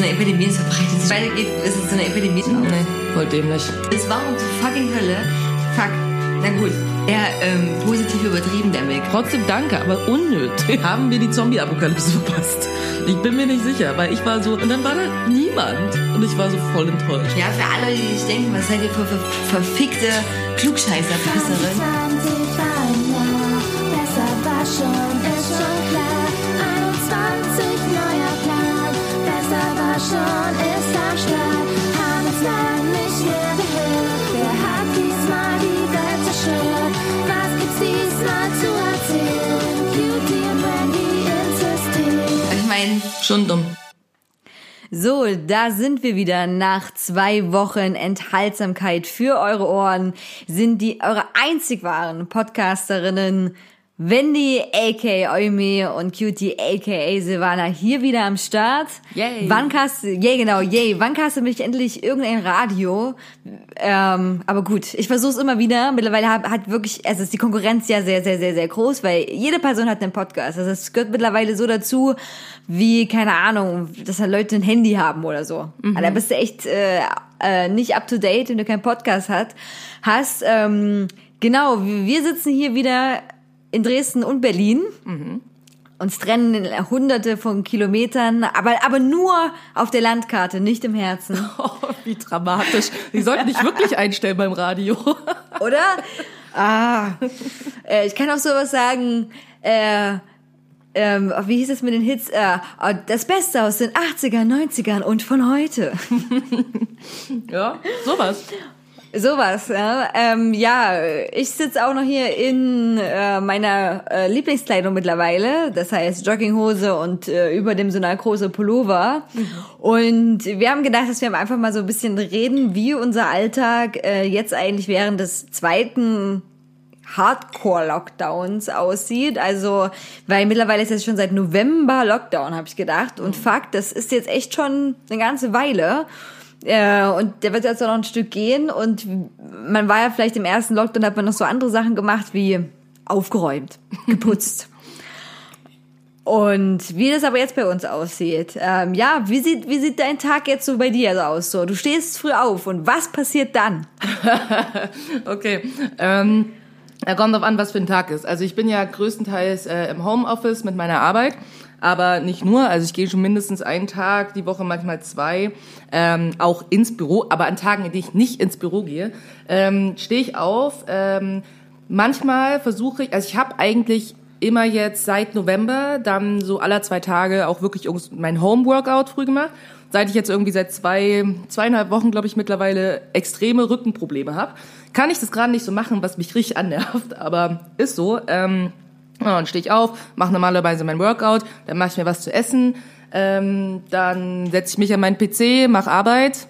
so eine Epidemie, es verbreitet sich weitergeht, ist es so eine Epidemie. Nee, voll dämlich. Es war um zur fucking Hölle. Fuck. Na gut, eher ähm, positiv übertrieben, der Mick. Trotzdem danke, aber unnötig. Haben wir die Zombie-Apokalypse verpasst? Ich bin mir nicht sicher, weil ich war so, und dann war da niemand. Und ich war so voll enttäuscht. Ja, für alle, die sich denken, was seid ihr für, für verfickte Klugscheißer-Pisserin? 20 war ein Jahr, besser war schon, ist schon schon, ist am Start. Haben uns lang nicht mehr gehört. Wer hat diesmal die Welt zerstört? Was gibt's diesmal zu erzählen? Cutie und Randy insistieren. Ich meine, Schon dumm. So, da sind wir wieder. Nach zwei Wochen Enthaltsamkeit für eure Ohren sind die eure einzig wahren Podcasterinnen Wendy, aka Eumi und Cutie, aka Silvana hier wieder am Start. Yay. Wann kannst du, yay, genau, yay. Wann kannst du mich endlich irgendein Radio? Ähm, aber gut, ich versuche es immer wieder. Mittlerweile hat, hat wirklich, also ist die Konkurrenz ja sehr, sehr, sehr, sehr groß, weil jede Person hat einen Podcast. Also es gehört mittlerweile so dazu, wie, keine Ahnung, dass halt Leute ein Handy haben oder so. Also da bist du echt äh, äh, nicht up to date, wenn du keinen Podcast hat, hast. Ähm, genau, wir sitzen hier wieder in Dresden und Berlin. Uns trennen hunderte von Kilometern, aber, aber nur auf der Landkarte, nicht im Herzen. Oh, wie dramatisch. Die sollten dich wirklich einstellen beim Radio. Oder? Ah, äh, ich kann auch sowas sagen, äh, ähm, wie hieß es mit den Hits? Äh, äh, das Beste aus den 80ern, 90ern und von heute. Ja, sowas. Sowas, ja. Ähm, ja, ich sitze auch noch hier in äh, meiner äh, Lieblingskleidung mittlerweile. Das heißt Jogginghose und äh, über dem so eine große Pullover. Und wir haben gedacht, dass wir einfach mal so ein bisschen reden, wie unser Alltag äh, jetzt eigentlich während des zweiten Hardcore-Lockdowns aussieht. Also, weil mittlerweile ist es schon seit November Lockdown, habe ich gedacht. Und Fakt, das ist jetzt echt schon eine ganze Weile. Äh, und der wird jetzt auch noch ein Stück gehen. Und man war ja vielleicht im ersten Lockdown, hat man noch so andere Sachen gemacht wie aufgeräumt, geputzt. Und wie das aber jetzt bei uns aussieht, ähm, ja, wie sieht, wie sieht dein Tag jetzt so bei dir aus? So, du stehst früh auf und was passiert dann? Okay. Ähm, da kommt drauf an, was für ein Tag ist. Also ich bin ja größtenteils äh, im Homeoffice mit meiner Arbeit, aber nicht nur. Also ich gehe schon mindestens einen Tag die Woche, manchmal zwei, ähm, auch ins Büro. Aber an Tagen, in denen ich nicht ins Büro gehe, ähm, stehe ich auf. Ähm, manchmal versuche ich, also ich habe eigentlich immer jetzt seit November dann so aller zwei Tage auch wirklich mein Home-Workout früh gemacht. Seit ich jetzt irgendwie seit zwei, zweieinhalb Wochen, glaube ich, mittlerweile extreme Rückenprobleme habe, kann ich das gerade nicht so machen, was mich richtig annervt, aber ist so. Ähm, ja, dann stehe ich auf, mache normalerweise mein Workout, dann mache ich mir was zu essen, ähm, dann setze ich mich an meinen PC, mache Arbeit,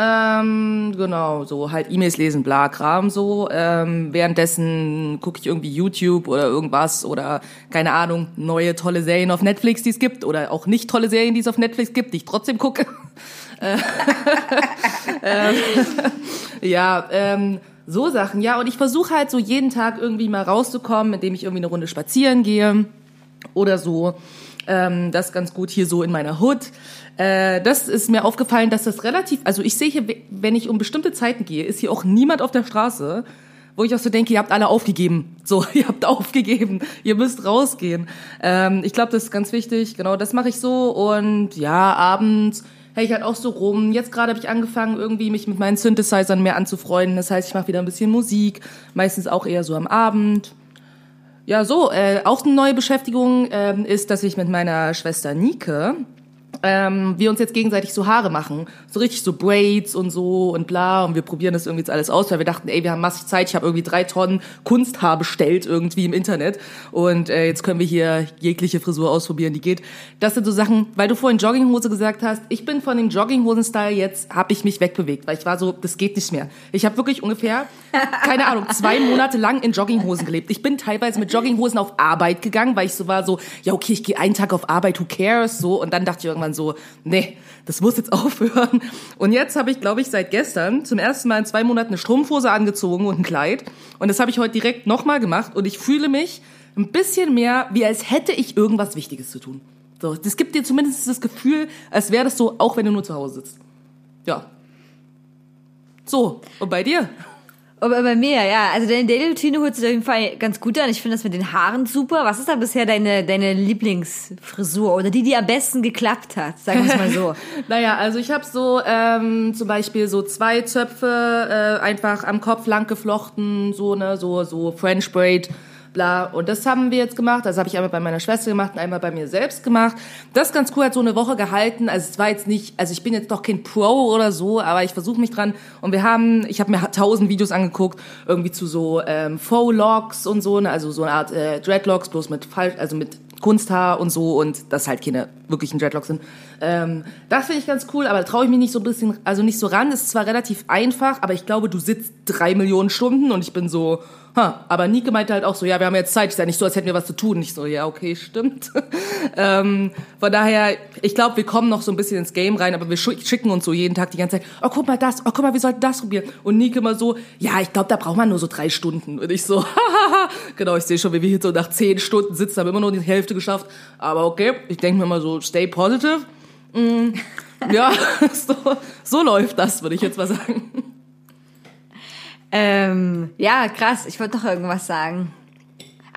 ähm, genau, so halt E-Mails lesen, bla, Kram so. Ähm, währenddessen gucke ich irgendwie YouTube oder irgendwas oder keine Ahnung, neue tolle Serien auf Netflix, die es gibt oder auch nicht tolle Serien, die es auf Netflix gibt, die ich trotzdem gucke. ähm, ja, ähm, so Sachen, ja. Und ich versuche halt so jeden Tag irgendwie mal rauszukommen, indem ich irgendwie eine Runde spazieren gehe oder so. Ähm, das ganz gut hier so in meiner Hood. Äh, das ist mir aufgefallen, dass das relativ, also ich sehe hier, wenn ich um bestimmte Zeiten gehe, ist hier auch niemand auf der Straße, wo ich auch so denke, ihr habt alle aufgegeben. So, ihr habt aufgegeben, ihr müsst rausgehen. Ähm, ich glaube, das ist ganz wichtig. Genau, das mache ich so. Und ja, abends hey ich halt auch so rum. Jetzt gerade habe ich angefangen, irgendwie mich mit meinen Synthesizern mehr anzufreunden. Das heißt, ich mache wieder ein bisschen Musik, meistens auch eher so am Abend. Ja, so, äh, auch eine neue Beschäftigung ähm, ist, dass ich mit meiner Schwester Nike ähm, wir uns jetzt gegenseitig so Haare machen. So richtig so Braids und so und bla. Und wir probieren das irgendwie jetzt alles aus, weil wir dachten, ey, wir haben massig Zeit. Ich habe irgendwie drei Tonnen Kunsthaar bestellt irgendwie im Internet. Und äh, jetzt können wir hier jegliche Frisur ausprobieren, die geht. Das sind so Sachen, weil du vorhin Jogginghose gesagt hast. Ich bin von dem Jogginghosen-Style jetzt, habe ich mich wegbewegt, weil ich war so, das geht nicht mehr. Ich habe wirklich ungefähr, keine Ahnung, zwei Monate lang in Jogginghosen gelebt. Ich bin teilweise mit Jogginghosen auf Arbeit gegangen, weil ich so war so, ja okay, ich gehe einen Tag auf Arbeit, who cares? So. Und dann dachte ich irgendwann so, nee, das muss jetzt aufhören. Und jetzt habe ich, glaube ich, seit gestern zum ersten Mal in zwei Monaten eine Strumpfhose angezogen und ein Kleid. Und das habe ich heute direkt nochmal gemacht. Und ich fühle mich ein bisschen mehr, wie als hätte ich irgendwas Wichtiges zu tun. So, das gibt dir zumindest das Gefühl, als wäre das so, auch wenn du nur zu Hause sitzt. Ja. So, und bei dir? Aber bei mir, ja, also deine Daily Routine hört sich auf jeden Fall ganz gut an. Ich finde das mit den Haaren super. Was ist da bisher deine, deine Lieblingsfrisur oder die, die am besten geklappt hat? Sagen wir es mal so. Naja, also ich habe so ähm, zum Beispiel so zwei Zöpfe äh, einfach am Kopf lang geflochten, so ne, so so French Braid, bla. Und das haben wir jetzt gemacht. Das habe ich einmal bei meiner Schwester gemacht und einmal bei mir selbst gemacht. Das ist ganz cool, hat so eine Woche gehalten. Also es war jetzt nicht, also ich bin jetzt doch kein Pro oder so, aber ich versuche mich dran. Und wir haben, ich habe mir tausend Videos angeguckt, irgendwie zu so ähm, Faux Locks und so, ne, also so eine Art äh, Dreadlocks, bloß mit falsch, also mit Kunsthaar und so und das halt keine wirklichen Dreadlocks sind. Ähm, das finde ich ganz cool, aber traue ich mich nicht so ein bisschen, also nicht so ran. Ist zwar relativ einfach, aber ich glaube, du sitzt drei Millionen Stunden und ich bin so, ha, aber Nike meinte halt auch so, ja, wir haben jetzt Zeit. Ist ja nicht so, als hätten wir was zu tun. Ich so, ja, okay, stimmt. ähm, von daher, ich glaube, wir kommen noch so ein bisschen ins Game rein, aber wir schick- schicken uns so jeden Tag die ganze Zeit, oh, guck mal das, oh, guck mal, wir sollten das probieren. Und Nike immer so, ja, ich glaube, da braucht man nur so drei Stunden. Und ich so, hahaha, genau, ich sehe schon, wie wir hier so nach zehn Stunden sitzen, haben immer nur die Hälfte geschafft. Aber okay, ich denke mir mal so, stay positive. Mm, ja, so, so läuft das, würde ich jetzt mal sagen. Ähm, ja, krass. Ich wollte noch irgendwas sagen.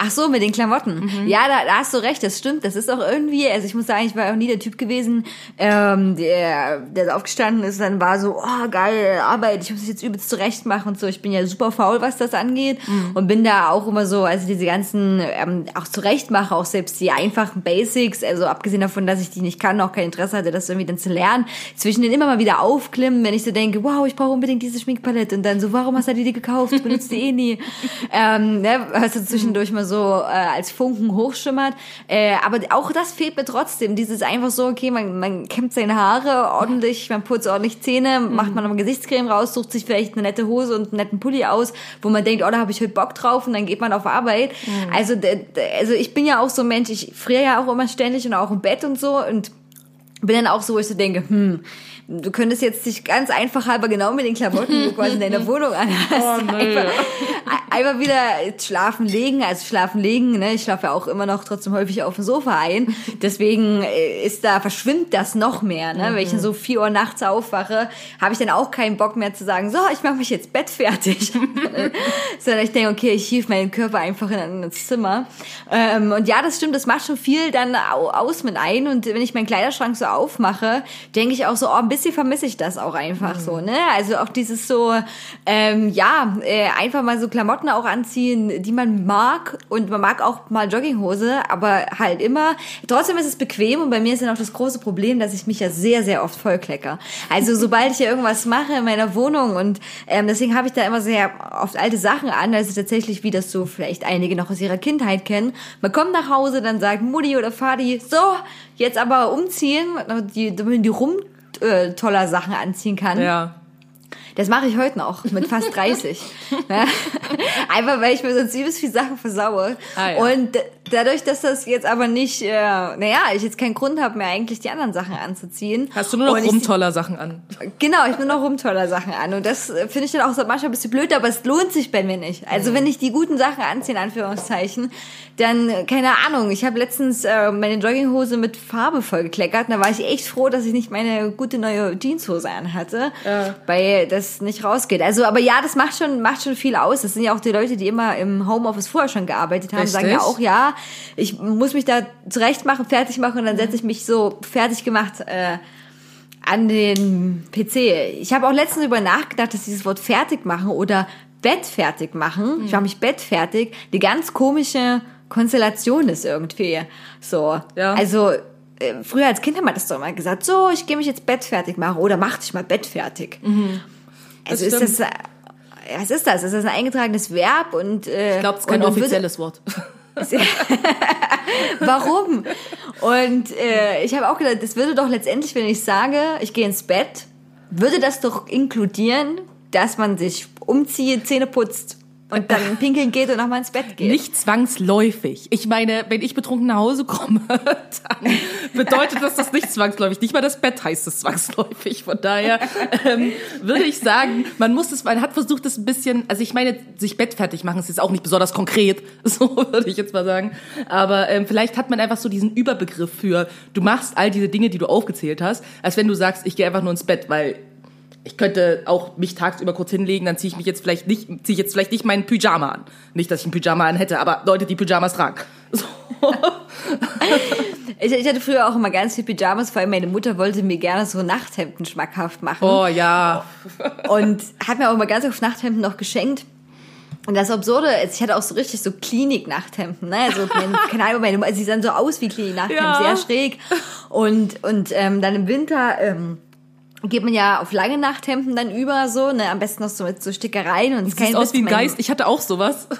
Ach so, mit den Klamotten. Ja, da, da hast du recht, das stimmt. Das ist auch irgendwie, also ich muss sagen, ich war auch nie der Typ gewesen, ähm, der, der aufgestanden ist, dann war so, oh geil, Arbeit, ich muss mich jetzt übelst zurecht machen und so. Ich bin ja super faul, was das angeht und bin da auch immer so, also diese ganzen, ähm, auch zurechtmache, auch selbst die einfachen Basics, also abgesehen davon, dass ich die nicht kann, auch kein Interesse hatte, das irgendwie dann zu lernen, zwischen den immer mal wieder aufklimmen, wenn ich so denke, wow, ich brauche unbedingt diese Schminkpalette und dann so, warum hast du die gekauft? Du benutzt die eh nie. ähm, ne, was so zwischendurch mal so äh, als Funken hochschimmert. Äh, aber auch das fehlt mir trotzdem. Dieses einfach so, okay, man, man kämmt seine Haare ordentlich, man putzt ordentlich Zähne, macht man noch Gesichtscreme raus, sucht sich vielleicht eine nette Hose und einen netten Pulli aus, wo man denkt, oh, da habe ich heute Bock drauf und dann geht man auf Arbeit. Also, d- d- also ich bin ja auch so ein Mensch, ich friere ja auch immer ständig und auch im Bett und so und bin dann auch so, wo ich so denke, hm, du könntest jetzt dich ganz einfach halber genau mit den Klamotten, quasi in deiner Wohnung anhast, Oh, einfach, einfach wieder schlafen legen, also schlafen legen, ne, ich schlafe ja auch immer noch trotzdem häufig auf dem Sofa ein, deswegen äh, ist da, verschwimmt das noch mehr, ne, wenn ich dann so vier Uhr nachts aufwache, habe ich dann auch keinen Bock mehr zu sagen, so, ich mache mich jetzt bettfertig, sondern ich denke, okay, ich hief meinen Körper einfach in ein Zimmer. Ähm, und ja, das stimmt, das macht schon viel dann au- aus mit ein. Und wenn ich meinen Kleiderschrank so aufmache, denke ich auch so, oh, ein bisschen vermisse ich das auch einfach so, ne? Also auch dieses so, ähm, ja, äh, einfach mal so Klamotten auch anziehen, die man mag und man mag auch mal Jogginghose, aber halt immer, trotzdem ist es bequem und bei mir ist dann auch das große Problem, dass ich mich ja sehr, sehr oft vollklecker. Also sobald ich ja irgendwas mache in meiner Wohnung und ähm, deswegen habe ich da immer sehr oft alte Sachen an, also tatsächlich, wie das so vielleicht einige noch aus ihrer Kindheit kennen. Man kommt nach Hause, dann sagt Mutti oder Vati, so, jetzt aber umziehen, die, die rum äh, toller Sachen anziehen kann. Ja. Das mache ich heute noch mit fast 30. Ja. Einfach weil ich mir sonst übelst viel Sachen versaue. Ah, ja. Und dadurch, dass das jetzt aber nicht, äh, naja, ich jetzt keinen Grund habe, mir eigentlich die anderen Sachen anzuziehen. Hast du nur noch Und ich- rumtoller Sachen an? Genau, ich bin noch rumtoller Sachen an. Und das äh, finde ich dann auch so manchmal ein bisschen blöd, aber es lohnt sich bei mir nicht. Also wenn ich die guten Sachen anziehe, in Anführungszeichen, dann, äh, keine Ahnung, ich habe letztens äh, meine Jogginghose mit Farbe vollgekleckert. Und da war ich echt froh, dass ich nicht meine gute neue Jeanshose anhatte, Ja. weil das nicht rausgeht. Also, aber ja, das macht schon, macht schon viel aus. Das sind ja auch die Leute, die immer im Homeoffice vorher schon gearbeitet haben, sagen ja Richtig. auch, ja, ich muss mich da zurecht machen, fertig machen und dann setze ich mich so fertig gemacht äh, an den PC. Ich habe auch letztens über nachgedacht, dass dieses Wort fertig machen oder Bett fertig machen, ich mache mich Bett fertig, die ganz komische Konstellation ist irgendwie. So. Ja. Also äh, früher als Kind haben wir das doch immer gesagt, so, ich gehe mich jetzt Bett fertig machen oder mach dich mal Bett fertig. Also ist Mhm. stimmt. das, äh, was ist das? Ist das ein eingetragenes Verb und äh, Ich glaube, es ist kein offizielles Wort. Warum? Und äh, ich habe auch gedacht, das würde doch letztendlich, wenn ich sage, ich gehe ins Bett, würde das doch inkludieren, dass man sich umzieht, Zähne putzt, und dann pinkeln geht und nochmal ins Bett geht. Nicht zwangsläufig. Ich meine, wenn ich betrunken nach Hause komme, dann bedeutet das das nicht zwangsläufig. Nicht mal das Bett heißt es zwangsläufig. Von daher ähm, würde ich sagen, man muss es, man hat versucht, es ein bisschen, also ich meine, sich Bett fertig machen ist jetzt auch nicht besonders konkret, so würde ich jetzt mal sagen. Aber ähm, vielleicht hat man einfach so diesen Überbegriff für, du machst all diese Dinge, die du aufgezählt hast, als wenn du sagst, ich gehe einfach nur ins Bett, weil ich könnte auch mich tagsüber kurz hinlegen, dann ziehe ich mich jetzt vielleicht nicht, ziehe ich jetzt vielleicht nicht meinen Pyjama an. Nicht, dass ich einen Pyjama an hätte, aber Leute, die Pyjamas tragen. So. Ich, ich hatte früher auch immer ganz viel Pyjamas, vor allem meine Mutter wollte mir gerne so Nachthemden schmackhaft machen. Oh ja. Und hat mir auch immer ganz oft Nachthemden noch geschenkt. Und das Absurde ist, ich hatte auch so richtig so Klinik-Nachthemden, ne? Also, meine, keine Ahnung, meine, also sie sahen so aus wie Klinik-Nachthemden, Ja. sehr schräg. Und, und ähm, dann im Winter ähm, geht man ja auf lange Nachthemden dann über, so, ne? Am besten noch so mit so Stickereien und es Sieht aus wie ein Geist. Ich hatte auch sowas.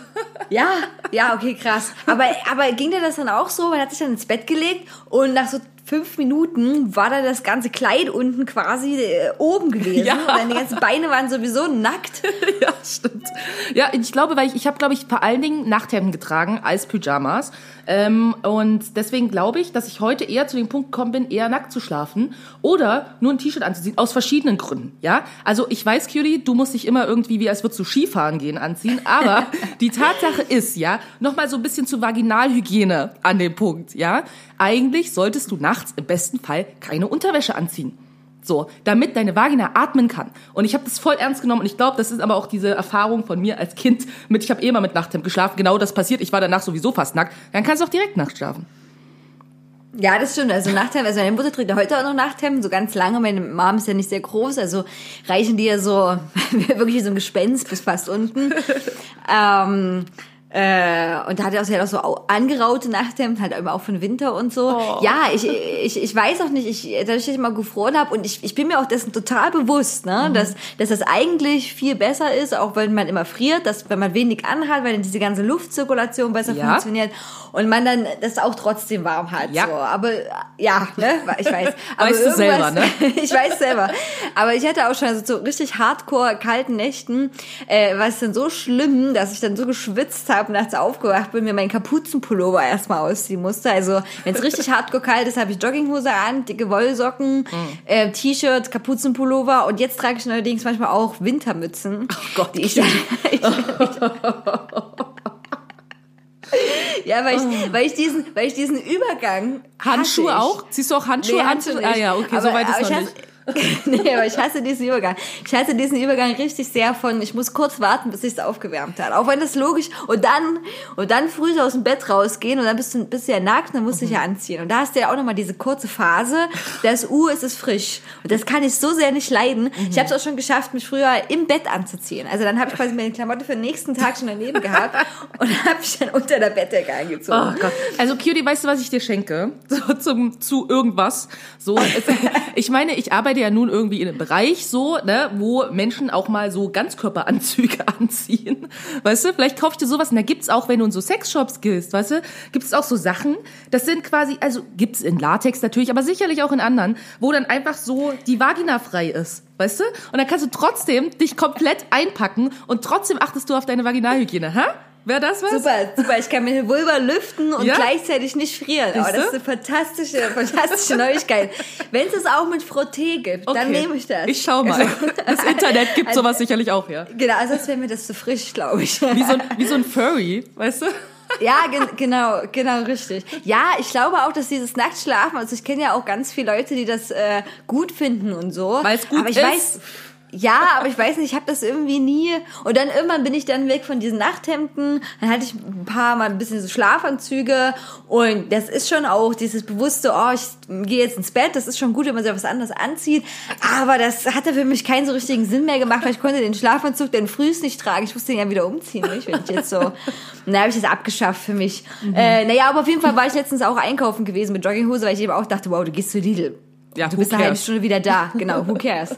Ja, ja, okay, krass. Aber, aber ging dir das dann auch so? Man hat sich dann ins Bett gelegt und nach so fünf Minuten war da das ganze Kleid unten quasi äh, oben gewesen. Ja. Und deine ganzen Beine waren sowieso nackt. ja, stimmt. Ja, ich glaube, weil ich, ich habe, glaube ich, vor allen Dingen Nachthemden getragen als Pyjamas. Ähm, und deswegen glaube ich, dass ich heute eher zu dem Punkt gekommen bin, eher nackt zu schlafen oder nur ein T-Shirt anzuziehen, aus verschiedenen Gründen. Ja, also ich weiß, Curie, du musst dich immer irgendwie, wie als würdest du Skifahren gehen, anziehen. Aber die Tatsache ist, ja, nochmal so ein bisschen zu Vaginalhygiene an dem Punkt, ja. Eigentlich solltest du nachts im besten Fall keine Unterwäsche anziehen. So, damit deine Vagina atmen kann. Und ich habe das voll ernst genommen und ich glaube, das ist aber auch diese Erfahrung von mir als Kind mit, ich habe eh immer mit Nachthemd geschlafen, genau das passiert, ich war danach sowieso fast nackt, dann kannst du auch direkt nackt schlafen. Ja, das stimmt. Also Nachthemden, also meine Mutter trägt ja heute auch noch Nachthemden, so ganz lange. Meine Mom ist ja nicht sehr groß, also reichen die ja so wirklich wie so ein Gespenst bis fast unten. ähm, äh, und da hat er auch, sie hat auch so au- angeraute Nachthemden, halt immer auch von Winter und so. Ja, ich, ich, ich weiß auch nicht, ich, dadurch, dass ich mal gefroren habe und ich, ich bin mir auch dessen total bewusst, ne, dass, dass das eigentlich viel besser ist, auch wenn man immer friert, dass wenn man wenig anhat, weil dann diese ganze Luftzirkulation besser Ja. funktioniert und man dann das auch trotzdem warm hat. Ja. So. Aber ja, ne, ich weiß. Aber Weißt du selber, ne? ich weiß selber. Aber ich hatte auch schon also so richtig hardcore kalten Nächten, äh, war es dann so schlimm, dass ich dann so geschwitzt habe, nachts aufgewacht bin, mir meinen Kapuzenpullover erstmal ausziehen musste. Also wenn es richtig hardcore kalt ist, habe ich Jogginghose an, dicke Wollsocken, Mhm. äh, T-Shirt, Kapuzenpullover und jetzt trage ich neuerdings manchmal auch Wintermützen. Oh Gott, die ich, ich, Ja, weil ich, weil ich diesen, weil ich diesen Übergang Handschuhe auch? Ziehst du auch Handschuhe Nee, an? Handschuhe nicht. Ah ja, okay, aber, so weit ist noch ich nicht. nee, aber ich hasse diesen Übergang. Ich hasse diesen Übergang richtig sehr von, ich muss kurz warten, bis sich's aufgewärmt hat. Auch wenn das logisch, und dann, und dann früh aus dem Bett rausgehen und dann bist du, bist du ja nackt und dann musst du dich ja anziehen. Und da hast du ja auch nochmal diese kurze Phase, das U ist es frisch. Und das kann ich so sehr nicht leiden. Ich habe es auch schon geschafft, mich früher im Bett anzuziehen. Also dann habe ich quasi meine Klamotte für den nächsten Tag schon daneben gehabt und habe mich dann unter der Bettdecke angezogen. Oh Gott. Also Cutie, weißt du, was ich dir schenke? So zum zu irgendwas. So, es, ich meine, ich arbeite ja nun irgendwie in einem Bereich so, ne, wo Menschen auch mal so Ganzkörperanzüge anziehen. Weißt du, vielleicht kauf ich dir sowas und da gibt's auch, wenn du in so Sexshops gehst, weißt du, gibt's auch so Sachen, das sind quasi, also gibt's in Latex natürlich, aber sicherlich auch in anderen, wo dann einfach so die Vagina frei ist. Weißt du? Und dann kannst du trotzdem dich komplett einpacken und trotzdem achtest du auf deine Vaginalhygiene, hä? Wäre das was? Super, super. Ich kann meine Vulva lüften und Ja? gleichzeitig nicht frieren. Aber Siehste? das ist eine fantastische, fantastische Neuigkeit. Wenn es es auch mit Frotté gibt, dann Okay. nehme ich das. Ich schau mal. Also, Das Internet gibt also- sowas sicherlich auch her. Genau, also sonst wäre mir das zu frisch, glaube ich. Wie so, ein, wie so ein Furry, weißt du? Ja, gen genau, genau, richtig. Ja, ich glaube auch, dass dieses Nacktschlafen, also ich kenne ja auch ganz viele Leute, die das äh, gut finden und so. Weil's gut aber ich ist. Weiß, ja, aber ich weiß nicht, ich habe das irgendwie nie. Und dann irgendwann bin ich dann weg von diesen Nachthemden. Dann hatte ich ein paar Mal ein bisschen so Schlafanzüge. Und das ist schon auch dieses bewusste, oh, ich gehe jetzt ins Bett. Das ist schon gut, wenn man sich was anderes anzieht. Aber das hatte für mich keinen so richtigen Sinn mehr gemacht, weil ich konnte den Schlafanzug dann frühst nicht tragen. Ich musste den ja wieder umziehen, nicht? wenn ich jetzt so. Und da habe ich das abgeschafft für mich. Äh, naja, aber auf jeden Fall war ich letztens auch einkaufen gewesen mit Jogginghose, weil ich eben auch dachte, wow, du gehst zu Lidl. Ja, du bist eine halbe? Stunde wieder da. Genau, who cares?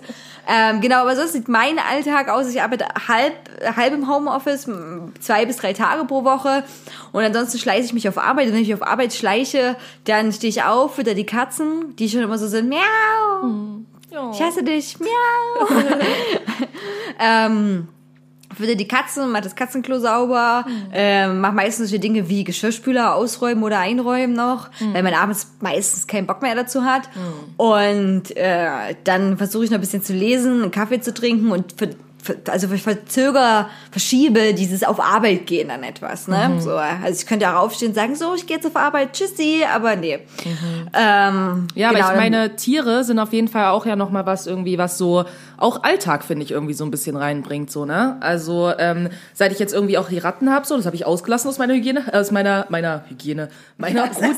ähm, genau, aber sonst sieht mein Alltag aus. Ich arbeite halb, halb im Homeoffice, zwei bis drei Tage pro Woche. Und ansonsten schleiche ich mich auf Arbeit. Und wenn ich mich auf Arbeit schleiche, dann stehe ich auf, fütter die Katzen, die schon immer so sind, miau, ich hasse dich, miau. ähm, fütter die Katzen, mach das Katzenklo sauber, ähm, mach meistens solche Dinge wie Geschirrspüler ausräumen oder einräumen noch, weil man abends meistens keinen Bock mehr dazu hat. Und äh, dann versuche ich noch ein bisschen zu lesen, einen Kaffee zu trinken und für, für, also ich verzöger, verschiebe dieses auf Arbeit gehen dann etwas. Ne? So, also ich könnte auch aufstehen und sagen, so, ich gehe jetzt auf Arbeit, tschüssi, aber nee. Ähm, Ja, genau, aber ich dann- meine, Tiere sind auf jeden Fall auch ja nochmal was irgendwie, was so auch Alltag, finde ich, irgendwie so ein bisschen reinbringt, so, ne? Also, ähm, seit ich jetzt irgendwie auch die Ratten habe, so, das habe ich ausgelassen aus meiner Hygiene, äh, aus meiner, meiner Hygiene, meiner Routine.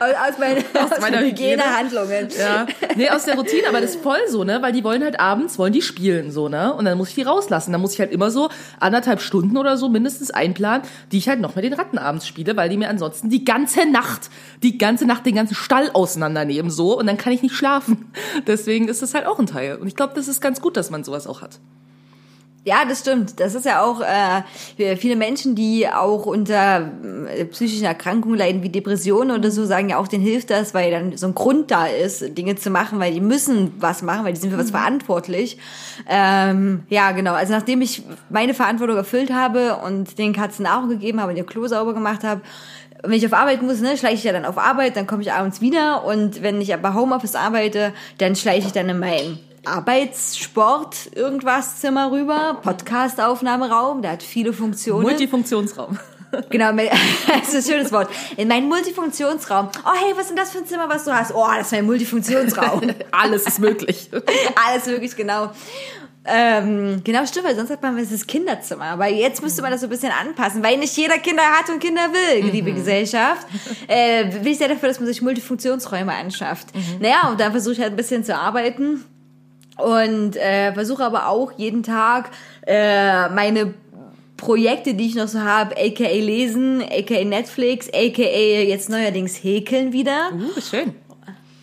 aus, meine, aus, meiner meinen Hygiene. Hygienehandlungen. Ja, nee, aus der Routine, aber das ist voll so, ne? Weil die wollen halt abends, wollen die spielen, so, ne? Und dann muss ich die rauslassen. Dann muss ich halt immer so anderthalb Stunden oder so mindestens einplanen, die ich halt noch mit den Ratten abends spiele, weil die mir ansonsten die ganze Nacht, die ganze Nacht den ganzen Stall auseinandernehmen, so. Und dann kann ich nicht schlafen. Deswegen ist das halt auch ein Teil. Und ich glaube, das ist ganz gut, dass man sowas auch hat. Ja, das stimmt. Das ist ja auch äh, viele Menschen, die auch unter äh, psychischen Erkrankungen leiden, wie Depressionen oder so, sagen ja auch, denen hilft das, weil dann so ein Grund da ist, Dinge zu machen, weil die müssen was machen, weil die sind für was verantwortlich. Ähm, ja, genau. Also nachdem ich meine Verantwortung erfüllt habe und den Katzen Nahrung gegeben habe und ihr Klo sauber gemacht habe, wenn ich auf Arbeit muss, ne, schleiche ich ja dann auf Arbeit, dann komme ich abends wieder und wenn ich aber Homeoffice arbeite, dann schleiche ich dann in mein Arbeitssport irgendwas Zimmer rüber, Podcast-Aufnahmeraum, der hat viele Funktionen. Multifunktionsraum. genau, das ist ein schönes Wort. In meinen Multifunktionsraum. Oh hey, was ist denn das für ein Zimmer, was du hast? Oh, das ist mein Multifunktionsraum. Alles ist möglich. Alles wirklich genau. Ähm, genau, stimmt, weil sonst hat man das Kinderzimmer. Aber jetzt müsste man das so ein bisschen anpassen, weil nicht jeder Kinder hat und Kinder will, liebe Gesellschaft. Äh, will ich sehr dafür, dass man sich Multifunktionsräume anschafft. Naja, und da versuche ich halt ein bisschen zu arbeiten und äh, versuche aber auch jeden Tag äh, meine Projekte, die ich noch so habe, aka lesen, aka Netflix, aka jetzt neuerdings häkeln wieder. Uh, schön.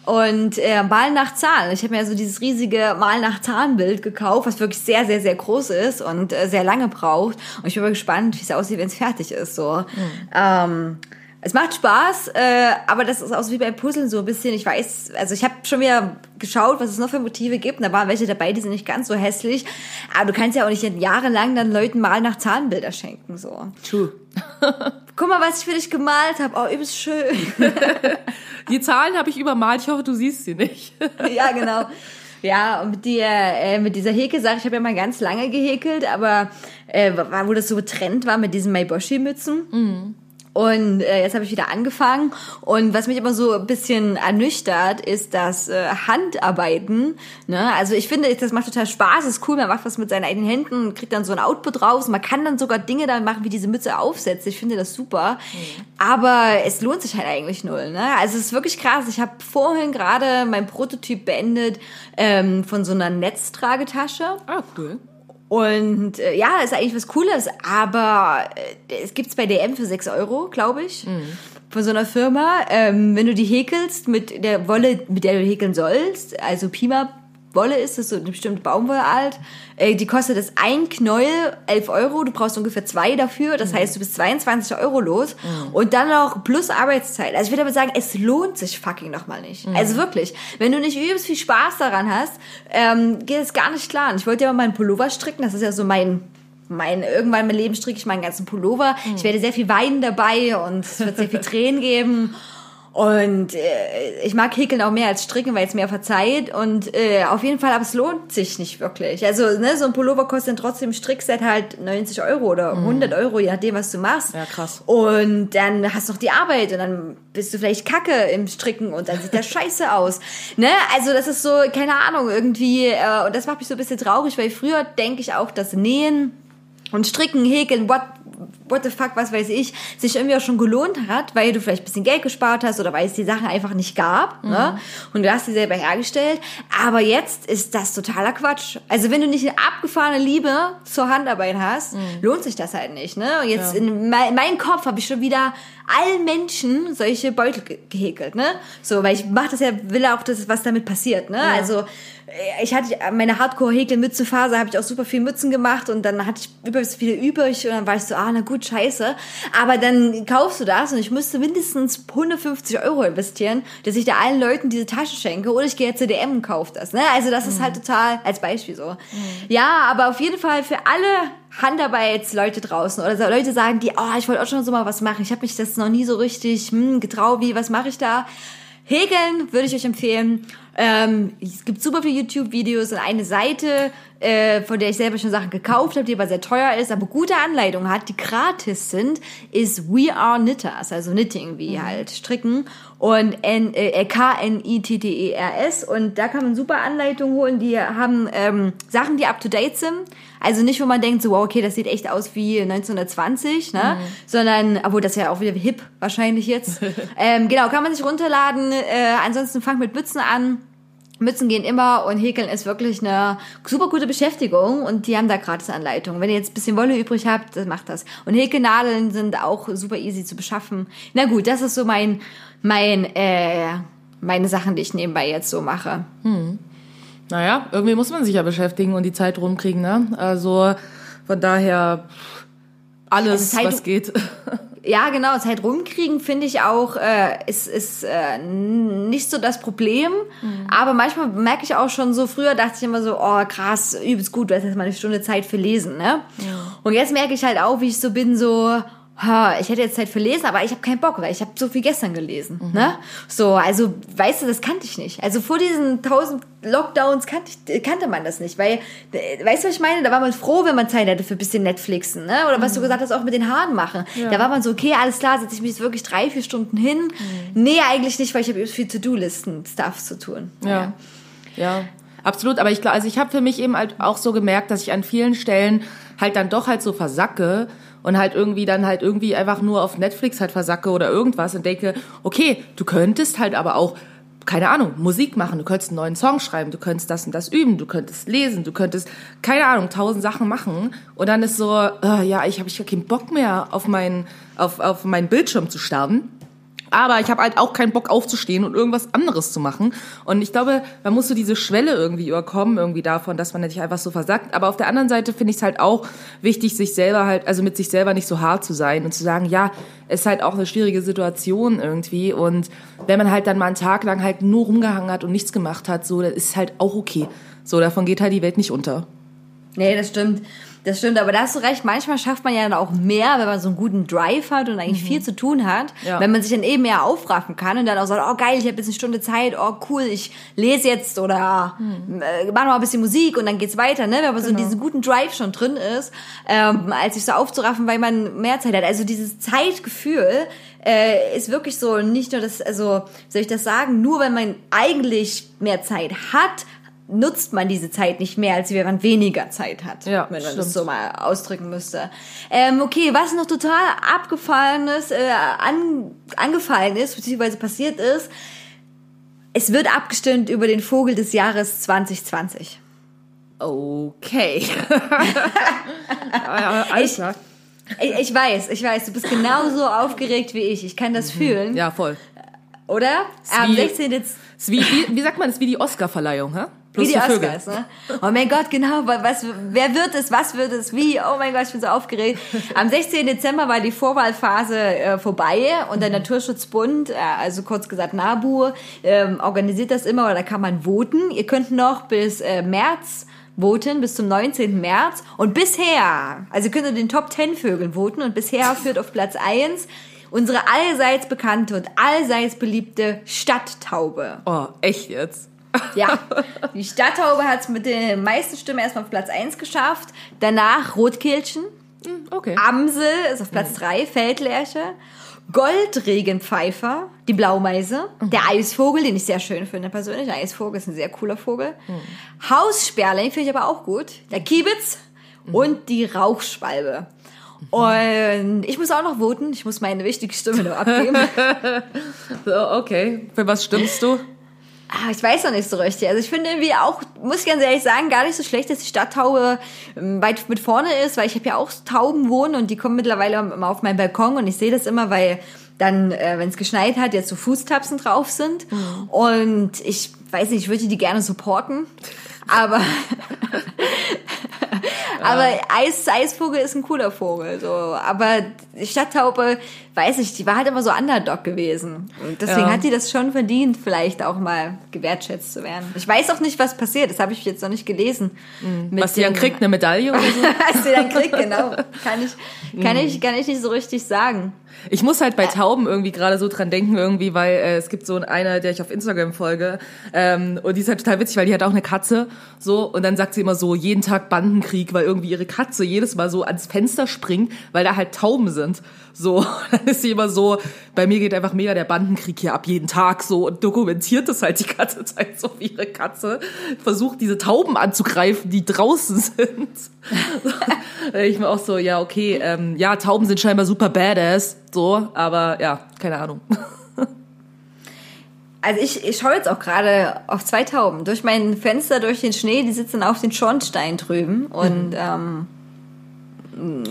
Und äh, Mal nach Zahlen. Ich habe mir so dieses riesige Mal nach Zahlenbild gekauft, was wirklich sehr, sehr, sehr groß ist und äh, sehr lange braucht. Und ich bin mal gespannt, wie es aussieht, wenn es fertig ist. So. Ähm, es macht Spaß, äh, aber das ist auch so wie bei Puzzeln so ein bisschen. Ich weiß, also ich habe schon wieder geschaut, was es noch für Motive gibt. Und da waren welche dabei, die sind nicht ganz so hässlich. Aber du kannst ja auch nicht jahrelang dann Leuten mal nach Zahlenbilder schenken. So. True. Guck mal, was ich für dich gemalt habe. Oh, übelst schön. Die Zahlen habe ich übermalt. Ich hoffe, du siehst sie nicht. ja, genau. Ja, und mit, der, äh, mit dieser Häkelsache, ich habe ja mal ganz lange gehäkelt, aber äh, wo das so Trend war mit diesen Maiboshi-Mützen. Und äh, jetzt habe ich wieder angefangen. Und was mich immer so ein bisschen ernüchtert, ist das äh, Handarbeiten. Ne? Also ich finde, das macht total Spaß, ist cool, man macht was mit seinen eigenen Händen und kriegt dann so ein Output raus. Man kann dann sogar Dinge damit machen, wie diese Mütze aufsetzt. Ich finde das super. Aber es lohnt sich halt eigentlich null. Ne? Also es ist wirklich krass. Ich habe vorhin gerade mein Prototyp beendet ähm, von so einer Netztragetasche. Ah, cool. Und äh, ja, ist eigentlich was Cooles, aber äh, es gibt's bei DM für 6 Euro, glaube ich. Von so einer Firma. Ähm, wenn du die häkelst mit der Wolle, mit der du häkeln sollst, also Pima Wolle ist das so eine bestimmte Baumwollart, äh, die kostet das ein Knäuel 11 Euro, du brauchst ungefähr zwei dafür, das heißt, du bist 22 Euro los und dann noch plus Arbeitszeit. Also ich würde aber sagen, es lohnt sich fucking nochmal nicht. Also wirklich, wenn du nicht übelst viel Spaß daran hast, ähm, geht es gar nicht klar. Und ich wollte ja mal meinen Pullover stricken, das ist ja so mein mein, irgendwann im Leben stricke ich meinen ganzen Pullover. Ich werde sehr viel weinen dabei und es wird sehr viel Tränen geben. Und äh, ich mag Häkeln auch mehr als Stricken, weil es mir verzeiht. Und äh, auf jeden Fall, aber es lohnt sich nicht wirklich. Also ne, so ein Pullover kostet dann trotzdem Strickset halt 90 Euro oder 100 Euro, je nachdem, was du machst. Ja, krass. Und dann hast du noch die Arbeit und dann bist du vielleicht kacke im Stricken und dann sieht der scheiße aus. Ne? Also das ist so, keine Ahnung, irgendwie, äh, und das macht mich so ein bisschen traurig, weil früher denke ich auch, dass Nähen und Stricken, Häkeln, what, what the fuck, was weiß ich, sich irgendwie auch schon gelohnt hat, weil du vielleicht ein bisschen Geld gespart hast oder weil es die Sachen einfach nicht gab. Ne? Und du hast sie selber hergestellt. Aber jetzt ist das totaler Quatsch. Also wenn du nicht eine abgefahrene Liebe zur Handarbeit hast, lohnt sich das halt nicht. Ne? Und jetzt in mein, meinem Kopf habe ich schon wieder allen Menschen solche Beutel ge gehäkelt, ne? So, weil ich mache das ja, will auch, dass was damit passiert, ne? Also äh, ich hatte meine Hardcore-Häkel-Mützenphase, habe ich auch super viel Mützen gemacht und dann hatte ich übelst viele übrig und dann war ich so, ah, na gut, scheiße. Aber dann kaufst du das und ich müsste mindestens 150 Euro investieren, dass ich da allen Leuten diese Tasche schenke oder ich gehe jetzt CDM und kaufe das. Ne? Also das ist halt total als Beispiel so. Ja, aber auf jeden Fall für alle Handarbeitsleute draußen oder so Leute sagen, die, oh, ich wollte auch schon so mal was machen. Ich habe mich das noch nie so richtig hm, getraut, wie, was mache ich da? Häkeln würde ich euch empfehlen. Ähm, es gibt super viele YouTube-Videos und eine Seite, äh, von der ich selber schon Sachen gekauft habe, die aber sehr teuer ist, aber gute Anleitungen hat, die gratis sind, ist We Are Knitters, also Knitting wie halt Stricken und N, äh, K-N-I-T-T-E-R-S und da kann man super Anleitungen holen, die haben ähm, Sachen, die up-to-date sind, also nicht, wo man denkt, so, wow, okay, das sieht echt aus wie 1920, ne? Sondern, obwohl das ja auch wieder hip wahrscheinlich jetzt. ähm, genau, kann man sich runterladen. Äh, ansonsten fangt mit Mützen an. Mützen gehen immer und Häkeln ist wirklich eine super gute Beschäftigung und die haben da gratis Anleitungen. Wenn ihr jetzt ein bisschen Wolle übrig habt, dann macht das. Und Häkelnadeln sind auch super easy zu beschaffen. Na gut, das ist so mein, mein, äh, meine Sachen, die ich nebenbei jetzt so mache. Naja, irgendwie muss man sich ja beschäftigen und die Zeit rumkriegen, ne? Also von daher alles, Also Zeit- was geht. Ja, genau, Zeit rumkriegen finde ich auch, äh, ist, ist äh, nicht so das Problem. Aber manchmal merke ich auch schon so, früher dachte ich immer so, oh krass, übelst gut, du hast jetzt mal eine Stunde Zeit für Lesen, ne? Und jetzt merke ich halt auch, wie ich so bin, so, ich hätte jetzt Zeit für Lesen, aber ich habe keinen Bock, weil ich habe so viel gestern gelesen, ne? So, also, weißt du, das kannte ich nicht. Also vor diesen tausend Lockdowns kannte, ich, kannte man das nicht, weil, äh, weißt du, was ich meine? Da war man froh, wenn man Zeit hatte für ein bisschen Netflixen, ne? Oder was du gesagt hast, auch mit den Haaren machen. Da war man so, okay, alles klar, setze ich mich jetzt wirklich drei, vier Stunden hin. Nee, eigentlich nicht, weil ich habe viel To-Do-Listen, Stuff zu tun. Ja. Ja, absolut. Aber ich glaube, also ich habe für mich eben halt auch so gemerkt, dass ich an vielen Stellen halt dann doch halt so versacke und halt irgendwie dann halt irgendwie einfach nur auf Netflix halt versacke oder irgendwas und denke, okay, du könntest halt aber auch keine Ahnung, Musik machen, du könntest einen neuen Song schreiben, du könntest das und das üben, du könntest lesen, du könntest, keine Ahnung, tausend Sachen machen. Und dann ist so, äh, ja, ich habe ich hab keinen Bock mehr auf meinen, auf, auf meinen Bildschirm zu starren. Aber ich habe halt auch keinen Bock aufzustehen und irgendwas anderes zu machen. Und ich glaube, man muss so diese Schwelle irgendwie überkommen, irgendwie davon, dass man nicht einfach so versagt. Aber auf der anderen Seite finde ich es halt auch wichtig, sich selber halt, also mit sich selber nicht so hart zu sein und zu sagen, ja, es ist halt auch eine schwierige Situation irgendwie. Und wenn man halt dann mal einen Tag lang halt nur rumgehangen hat und nichts gemacht hat, so, das ist halt auch okay. So, davon geht halt die Welt nicht unter. Nee, das stimmt. Das stimmt, aber da hast du recht. Manchmal schafft man ja dann auch mehr, wenn man so einen guten Drive hat und eigentlich viel zu tun hat. Ja. Wenn man sich dann eben mehr aufraffen kann und dann auch sagt, oh geil, ich habe jetzt eine Stunde Zeit, oh cool, ich lese jetzt oder äh, mach noch mal ein bisschen Musik und dann geht's weiter, ne? Wenn man so in diesem guten Drive schon drin ist, ähm, als sich so aufzuraffen, weil man mehr Zeit hat. Also dieses Zeitgefühl äh, ist wirklich so nicht nur das, also soll ich das sagen, nur wenn man eigentlich mehr Zeit hat, nutzt man diese Zeit nicht mehr, als wenn man weniger Zeit hat. Ja, wenn man stimmt. das so mal ausdrücken müsste. Ähm, okay, was noch total abgefallen ist, äh, an, angefallen ist, beziehungsweise passiert ist, es wird abgestimmt über den Vogel des Jahres 2020. Okay. ja, alles klar. Ich, ich weiß, ich weiß, du bist genauso aufgeregt wie ich. Ich kann das fühlen, Mhm. Ja, voll. oder? Am wie- 16. Dez- Ist wie, wie, wie sagt man, das ist wie die Oscar-Verleihung, hä? Wie die. Oscars, ne? Oh mein Gott, genau. wa- Was, wer wird es? Was wird es? Wie? Oh mein Gott, ich bin so aufgeregt. Am 16. Dezember war die Vorwahlphase äh, vorbei und der Naturschutzbund, äh, also kurz gesagt NABU, ähm, organisiert das immer oder da kann man voten. Ihr könnt noch bis äh, März voten, bis zum 19. März. Und bisher, also ihr könnt in den Top 10 Vögeln voten und bisher führt auf Platz 1 unsere allseits bekannte und allseits beliebte Stadttaube. Oh, echt jetzt? Ja, die Stadttaube hat es mit den meisten Stimmen erstmal auf Platz 1 geschafft. Danach Rotkehlchen, Okay. Amsel ist auf Platz 3, Feldlerche, Goldregenpfeifer, die Blaumeise, der Eisvogel, den ich sehr schön finde persönlich. Der Eisvogel ist ein sehr cooler Vogel. Haussperling finde ich aber auch gut. Der Kiebitz und die Rauchschwalbe. Und ich muss auch noch voten. Ich muss meine wichtige Stimme noch abgeben. So, okay. Für was stimmst du? Ah, ich weiß noch nicht so richtig. Also ich finde irgendwie auch, muss ich ganz ehrlich sagen, gar nicht so schlecht, dass die Stadttaube ähm, weit mit vorne ist, weil ich habe ja auch Tauben wohnen und die kommen mittlerweile immer auf meinen Balkon und ich sehe das immer, weil dann, äh, wenn es geschneit hat, jetzt so Fußtapsen drauf sind. Und ich weiß nicht, ich würde die gerne supporten. Aber, Aber Eis, Eisvogel ist ein cooler Vogel, so. Aber die Stadttaupe, weiß ich, die war halt immer so Underdog gewesen. Und deswegen Ja. hat die das schon verdient, vielleicht auch mal gewertschätzt zu werden. Ich weiß auch nicht, was passiert. Das habe ich jetzt noch nicht gelesen. Mhm. Was die dann kriegt, eine Medaille oder so? Was die dann kriegt, genau. Kann ich, kann ich, kann ich nicht so richtig sagen. Ich muss halt bei Tauben irgendwie gerade so dran denken, irgendwie, weil äh, es gibt so eine, der ich auf Instagram folge, ähm, und die ist halt total witzig, weil die hat auch eine Katze, so, und dann sagt sie immer so, jeden Tag Bandenkrieg, weil irgendwie ihre Katze jedes Mal so ans Fenster springt, weil da halt Tauben sind. So, dann ist sie immer so, bei mir geht einfach mega der Bandenkrieg hier ab jeden Tag so und dokumentiert das halt die ganze Zeit so, wie ihre Katze versucht, diese Tauben anzugreifen, die draußen sind. ich mir auch so, ja, okay, ähm, ja, Tauben sind scheinbar super badass, so, aber ja, keine Ahnung. Also ich, ich schaue jetzt auch gerade auf zwei Tauben. Durch mein Fenster, durch den Schnee, die sitzen auf den Schornstein drüben. Und ähm, mh,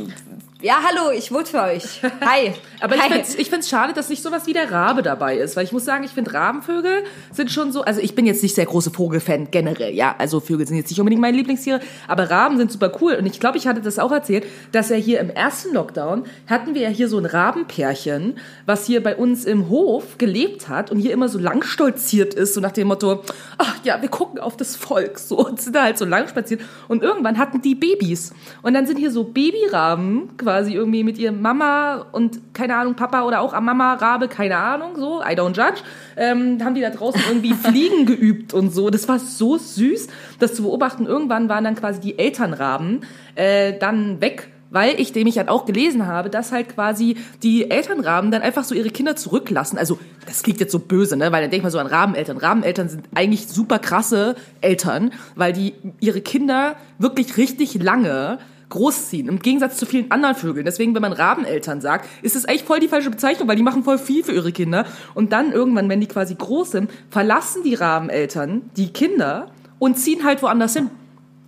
ja, hallo, ich vote für euch. Hi. Aber ich Hi. find's, ich find's schade, dass nicht sowas wie der Rabe dabei ist, weil ich muss sagen, ich finde Rabenvögel sind schon so, also ich bin jetzt nicht sehr große Vogelfan generell, ja, also Vögel sind jetzt nicht unbedingt meine Lieblingstiere, aber Raben sind super cool und ich glaube, ich hatte das auch erzählt, dass er hier im ersten Lockdown hatten wir ja hier so ein Rabenpärchen, was hier bei uns im Hof gelebt hat und hier immer so lang stolziert ist, so nach dem Motto, ach ja, wir gucken auf das Volk, so und sind da halt so lang spaziert und irgendwann hatten die Babys und dann sind hier so Babyraben quasi irgendwie mit ihrer Mama und keine Ahnung, Papa oder auch Mama, Rabe, keine Ahnung, so, I don't judge, ähm, haben die da draußen irgendwie Fliegen geübt und so. Das war so süß, das zu beobachten. Irgendwann waren dann quasi die Elternraben äh, dann weg, weil ich nämlich halt auch gelesen habe, dass halt quasi die Elternraben dann einfach so ihre Kinder zurücklassen. Also das klingt jetzt so böse, ne? Weil dann denkt man so an Rabeneltern. Rabeneltern sind eigentlich super krasse Eltern, weil die ihre Kinder wirklich richtig lange großziehen, im Gegensatz zu vielen anderen Vögeln. Deswegen, wenn man Rabeneltern sagt, ist es echt voll die falsche Bezeichnung, weil die machen voll viel für ihre Kinder. Und dann irgendwann, wenn die quasi groß sind, verlassen die Rabeneltern die Kinder und ziehen halt woanders hin.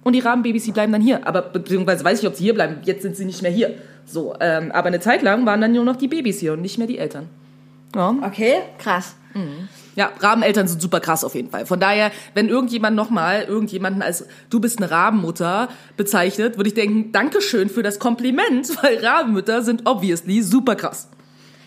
Und die Rabenbabys, die bleiben dann hier. Aber beziehungsweise weiß ich, ob sie hier bleiben. Jetzt sind sie nicht mehr hier. So, ähm, aber eine Zeit lang waren dann nur noch die Babys hier und nicht mehr die Eltern. Ja. Okay, krass. Ja, Rabeneltern sind super krass auf jeden Fall. Von daher, wenn irgendjemand nochmal irgendjemanden als du bist eine Rabenmutter bezeichnet, würde ich denken, Dankeschön für das Kompliment, weil Rabenmütter sind obviously super krass.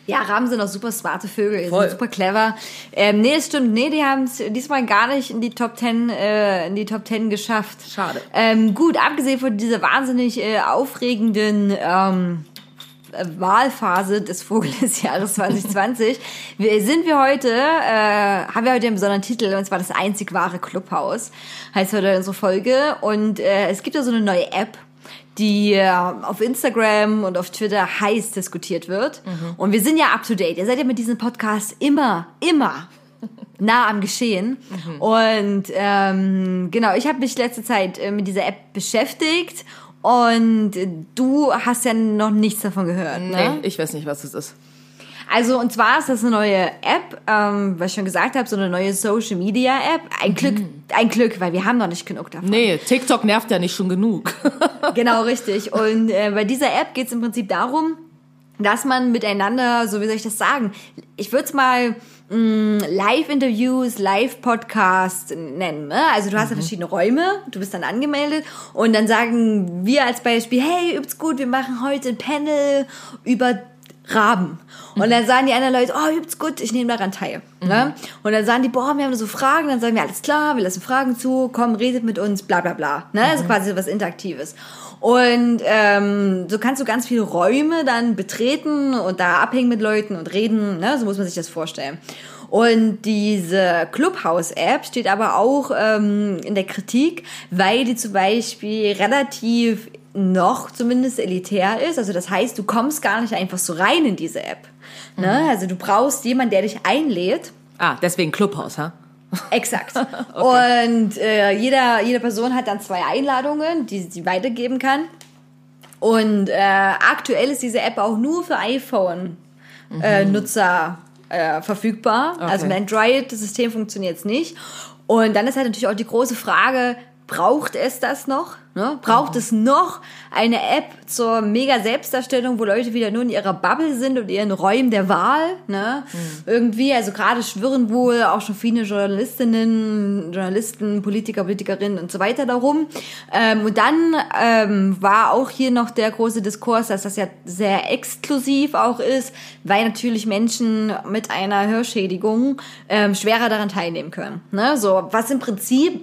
Ja, Raben sind auch super smarte Vögel, Voll. sind super clever. Ähm, nee, das stimmt. Nee, die haben es diesmal gar nicht in die Top Ten, äh, in die Top Ten geschafft. Schade. Ähm, gut, abgesehen von dieser wahnsinnig äh, aufregenden ähm, äh, Wahlphase des Vogelesjahres 2020 wir, sind wir heute, äh, haben wir heute einen besonderen Titel, und zwar das einzig wahre Clubhaus, heißt heute unsere Folge. Und äh, es gibt ja so eine neue App, die äh, auf Instagram und auf Twitter heiß diskutiert wird. Und wir sind ja up to date. Ihr seid ja mit diesem Podcast immer, immer nah am Geschehen. Und ähm, genau, ich habe mich letzte Zeit äh, mit dieser App beschäftigt und du hast ja noch nichts davon gehört. Ne? Nee, ich weiß nicht, was es ist. Also und zwar ist das eine neue App, ähm, was ich schon gesagt habe, so eine neue Social Media App. Ein Glück, ein Glück, weil wir haben noch nicht genug davon. Nee, TikTok nervt ja nicht schon genug. Genau, richtig. Und äh, bei dieser App geht es im Prinzip darum, dass man miteinander, so wie soll ich das sagen, ich würde es mal Live-Interviews, Live-Podcasts nennen. Ne? Also du hast ja verschiedene Räume, du bist dann angemeldet und dann sagen wir als Beispiel, hey, übt's gut, wir machen heute ein Panel über Raben. Und dann sagen die anderen Leute, oh, übt's gut, ich nehme daran teil. Ne? Und dann sagen die, boah, wir haben so Fragen, dann sagen wir, alles klar, wir lassen Fragen zu, komm, redet mit uns, bla bla bla. Ne? Also quasi so was Interaktives. Und ähm, so kannst du ganz viele Räume dann betreten und da abhängen mit Leuten und reden, ne? so muss man sich das vorstellen. Und diese Clubhouse-App steht aber auch ähm, in der Kritik, weil die zum Beispiel relativ noch zumindest elitär ist. Also das heißt, du kommst gar nicht einfach so rein in diese App. Ne? Also du brauchst jemanden, der dich einlädt. ah, deswegen Clubhaus, ha? Exakt. Und äh, jeder, jede Person hat dann zwei Einladungen, die sie weitergeben kann. Und äh, aktuell ist diese App auch nur für iPhone-Nutzer äh, verfügbar. Also ein Android-System funktioniert es nicht. Und dann ist halt natürlich auch die große Frage, braucht es das noch? Ne? Braucht es noch eine App zur mega Selbstdarstellung, wo Leute wieder nur in ihrer Bubble sind und ihren Räumen der Wahl? Ne? Irgendwie, also gerade schwirren wohl auch schon viele Journalistinnen, Journalisten, Politiker, Politikerinnen und so weiter darum. Ähm, und dann ähm, war auch hier noch der große Diskurs, dass das ja sehr exklusiv auch ist, weil natürlich Menschen mit einer Hörschädigung ähm, schwerer daran teilnehmen können. Ne? So, was im Prinzip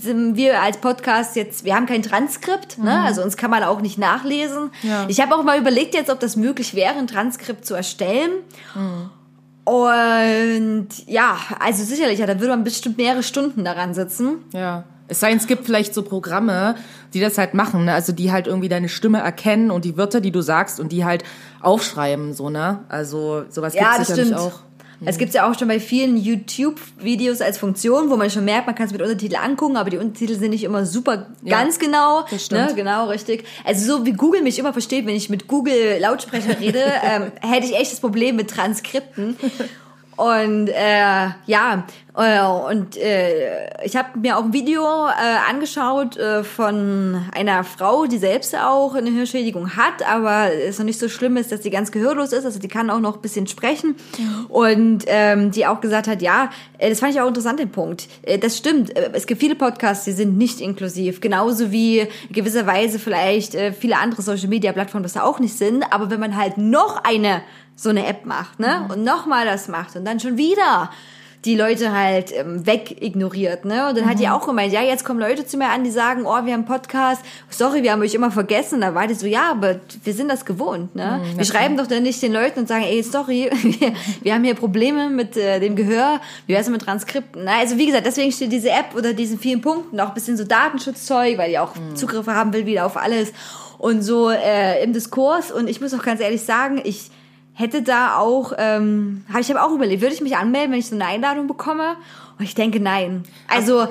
sind wir als Podcast jetzt, wir haben kein Transkript, ne? also uns kann man auch nicht nachlesen. Ja. Ich habe auch mal überlegt jetzt, ob das möglich wäre, ein Transkript zu erstellen. Und ja, also sicherlich, ja, da würde man bestimmt mehrere Stunden daran sitzen. Ja. Es sei denn, es gibt vielleicht so Programme, die das halt machen, ne? also die halt irgendwie deine Stimme erkennen und die Wörter, die du sagst und die halt aufschreiben, so, ne? Also sowas Ja, gibt's das sicherlich stimmt. auch. Es gibt ja auch schon bei vielen YouTube-Videos als Funktion, wo man schon merkt, man kann es mit Untertitel angucken, aber die Untertitel sind nicht immer super Ja, ganz genau. das stimmt. Ne? Genau, richtig. Also so wie Google mich immer versteht, wenn ich mit Google Lautsprecher rede, ähm, hätte ich echt das Problem mit Transkripten. Und äh, ja, äh, und äh, ich habe mir auch ein Video äh, angeschaut äh, von einer Frau, die selbst auch eine Hörschädigung hat, aber es noch nicht so schlimm ist, dass sie ganz gehörlos ist, also die kann auch noch ein bisschen sprechen. Und ähm, die auch gesagt hat, ja, äh, das fand ich auch interessant, den Punkt. Äh, das stimmt, äh, es gibt viele Podcasts, die sind nicht inklusiv, genauso wie in gewisser Weise vielleicht äh, viele andere Social-Media-Plattformen das auch nicht sind, aber wenn man halt noch eine so eine App macht, ne? Und nochmal das macht und dann schon wieder die Leute halt ähm, weg ignoriert, ne? Und dann hat die auch gemeint, ja, jetzt kommen Leute zu mir an, die sagen, oh, wir haben einen Podcast, sorry, wir haben euch immer vergessen. Da war die so, ja, aber wir sind das gewohnt, ne? wir schreiben doch dann nicht den Leuten und sagen, ey, sorry, wir, wir haben hier Probleme mit äh, dem Gehör, wie wär's mit Transkripten? Na, also wie gesagt, deswegen steht diese App oder diesen vielen Punkten auch ein bisschen so Datenschutzzeug, weil die auch Zugriffe haben will wieder auf alles und so äh, im Diskurs. Und ich muss auch ganz ehrlich sagen, ich hätte da auch, ähm, hab, ich habe auch überlegt, würde ich mich anmelden, wenn ich so eine Einladung bekomme? Und ich denke, nein. Also,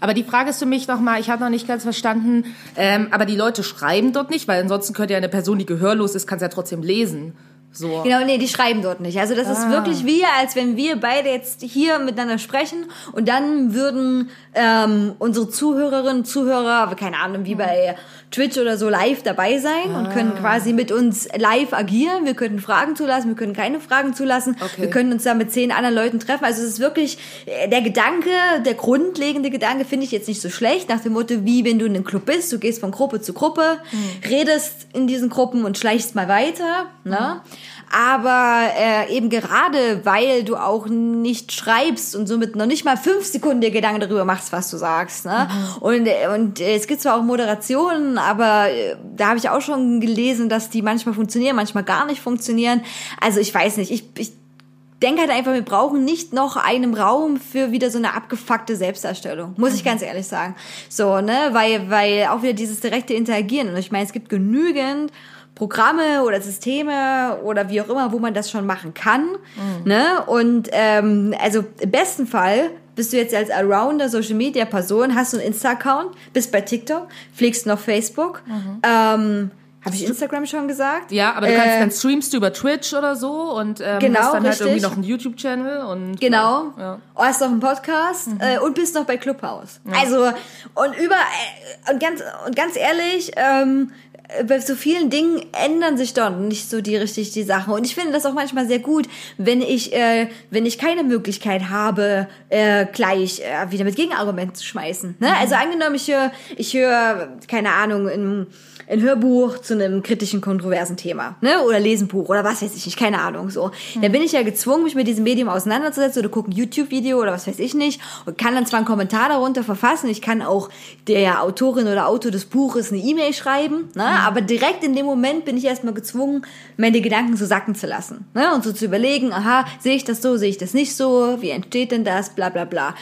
Aber die Frage ist für mich nochmal, ich habe noch nicht ganz verstanden, ähm, aber die Leute schreiben dort nicht, weil ansonsten könnte ja eine Person, die gehörlos ist, kann es ja trotzdem lesen. So. genau, nee, die schreiben dort nicht. Also das ist Ah. wirklich wie, als wenn wir beide jetzt hier miteinander sprechen und dann würden ähm, unsere Zuhörerinnen und Zuhörer, keine Ahnung, wie bei Twitch oder so live dabei sein und Ah. können quasi mit uns live agieren. Wir könnten Fragen zulassen, wir können keine Fragen zulassen. Okay. Wir können uns da mit zehn anderen Leuten treffen. Also es ist wirklich äh, der Gedanke, der grundlegende Gedanke finde ich jetzt nicht so schlecht, nach dem Motto, wie wenn du in einem Club bist, du gehst von Gruppe zu Gruppe, Hm. redest in diesen Gruppen und schleichst mal weiter. Ne? Aber äh, eben gerade, weil du auch nicht schreibst und somit noch nicht mal fünf Sekunden dir Gedanken darüber machst, was du sagst. Ne? Und, äh, und äh, es gibt zwar auch Moderationen, aber äh, da habe ich auch schon gelesen, dass die manchmal funktionieren, manchmal gar nicht funktionieren. Also ich weiß nicht, ich, ich denke halt einfach, wir brauchen nicht noch einen Raum für wieder so eine abgefuckte Selbstdarstellung. Muss ich ganz ehrlich sagen. So, ne, weil, weil auch wieder dieses direkte Interagieren. Und ich meine, es gibt genügend Programme oder Systeme oder wie auch immer, wo man das schon machen kann. Ne? Und ähm, also im besten Fall bist du jetzt als Arounder Social Media Person, hast du einen Insta-Account, bist bei TikTok, pflegst noch Facebook. Ähm, Habe ich Instagram schon gesagt? Ja, aber du kannst, Äh, dann streamst du über Twitch oder so und ähm, Genau, hast dann halt richtig. irgendwie noch einen YouTube-Channel und Genau. Ja. Oh, hast noch einen Podcast äh, und bist noch bei Clubhouse. Also und über äh, und ganz und ganz ehrlich, ähm, äh, bei so vielen Dingen ändern sich doch nicht so die richtig die Sachen und ich finde das auch manchmal sehr gut, wenn ich äh, wenn ich keine Möglichkeit habe, äh, gleich äh, wieder mit Gegenargumenten zu schmeißen. Ne? Also angenommen, ich höre ich höre keine Ahnung in ein Hörbuch zu einem kritischen, kontroversen Thema, ne? Oder lesen Buch oder was weiß ich nicht, keine Ahnung, so. Dann bin ich ja gezwungen, mich mit diesem Medium auseinanderzusetzen oder gucke ein YouTube-Video oder was weiß ich nicht und kann dann zwar einen Kommentar darunter verfassen, ich kann auch der Autorin oder Autor des Buches eine E-Mail schreiben, ne? Aber direkt in dem Moment bin ich erstmal gezwungen, meine Gedanken so sacken zu lassen, ne? Und so zu überlegen, aha, sehe ich das so, sehe ich das nicht so, wie entsteht denn das, bla bla bla.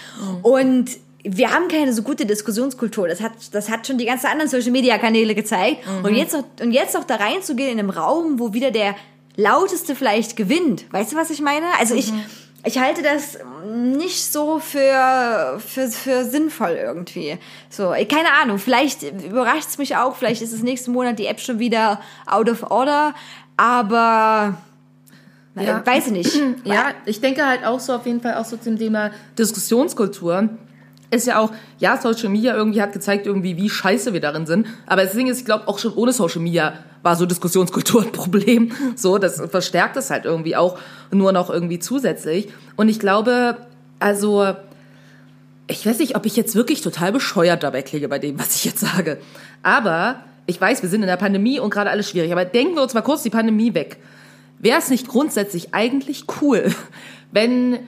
Und wir haben keine so gute Diskussionskultur. Das hat, das hat schon die ganzen anderen Social Media Kanäle gezeigt. Und jetzt noch, und jetzt noch da reinzugehen in einem Raum, wo wieder der lauteste vielleicht gewinnt. Weißt du, was ich meine? Also ich, ich halte das nicht so für, für, für sinnvoll irgendwie. So, keine Ahnung. Vielleicht überrascht es mich auch. Vielleicht ist es nächsten Monat die App schon wieder out of order. Aber, Ja. weiß ich nicht. Ja, ich denke halt auch so auf jeden Fall auch so zum Thema Diskussionskultur. Ist ja auch, ja, Social Media irgendwie hat gezeigt, irgendwie, wie scheiße wir darin sind. Aber das Ding ist, ich glaube, auch schon ohne Social Media war so Diskussionskultur ein Problem. So, das verstärkt es halt irgendwie auch nur noch irgendwie zusätzlich. Und ich glaube, also, ich weiß nicht, ob ich jetzt wirklich total bescheuert dabei klinge bei dem, was ich jetzt sage. Aber ich weiß, wir sind in der Pandemie und gerade alles schwierig. Aber denken wir uns mal kurz die Pandemie weg. Wäre es nicht grundsätzlich eigentlich cool, wenn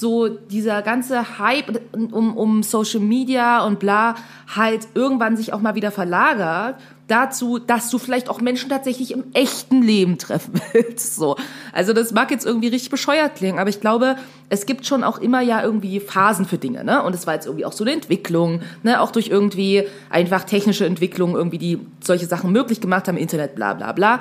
so dieser ganze Hype um, um Social Media und bla halt irgendwann sich auch mal wieder verlagert dazu, dass du vielleicht auch Menschen tatsächlich im echten Leben treffen willst. So. Also das mag jetzt irgendwie richtig bescheuert klingen, aber ich glaube, es gibt schon auch immer ja irgendwie Phasen für Dinge, ne? Und es war jetzt irgendwie auch so eine Entwicklung, ne? Auch durch irgendwie einfach technische Entwicklungen irgendwie, die solche Sachen möglich gemacht haben, Internet, bla bla bla.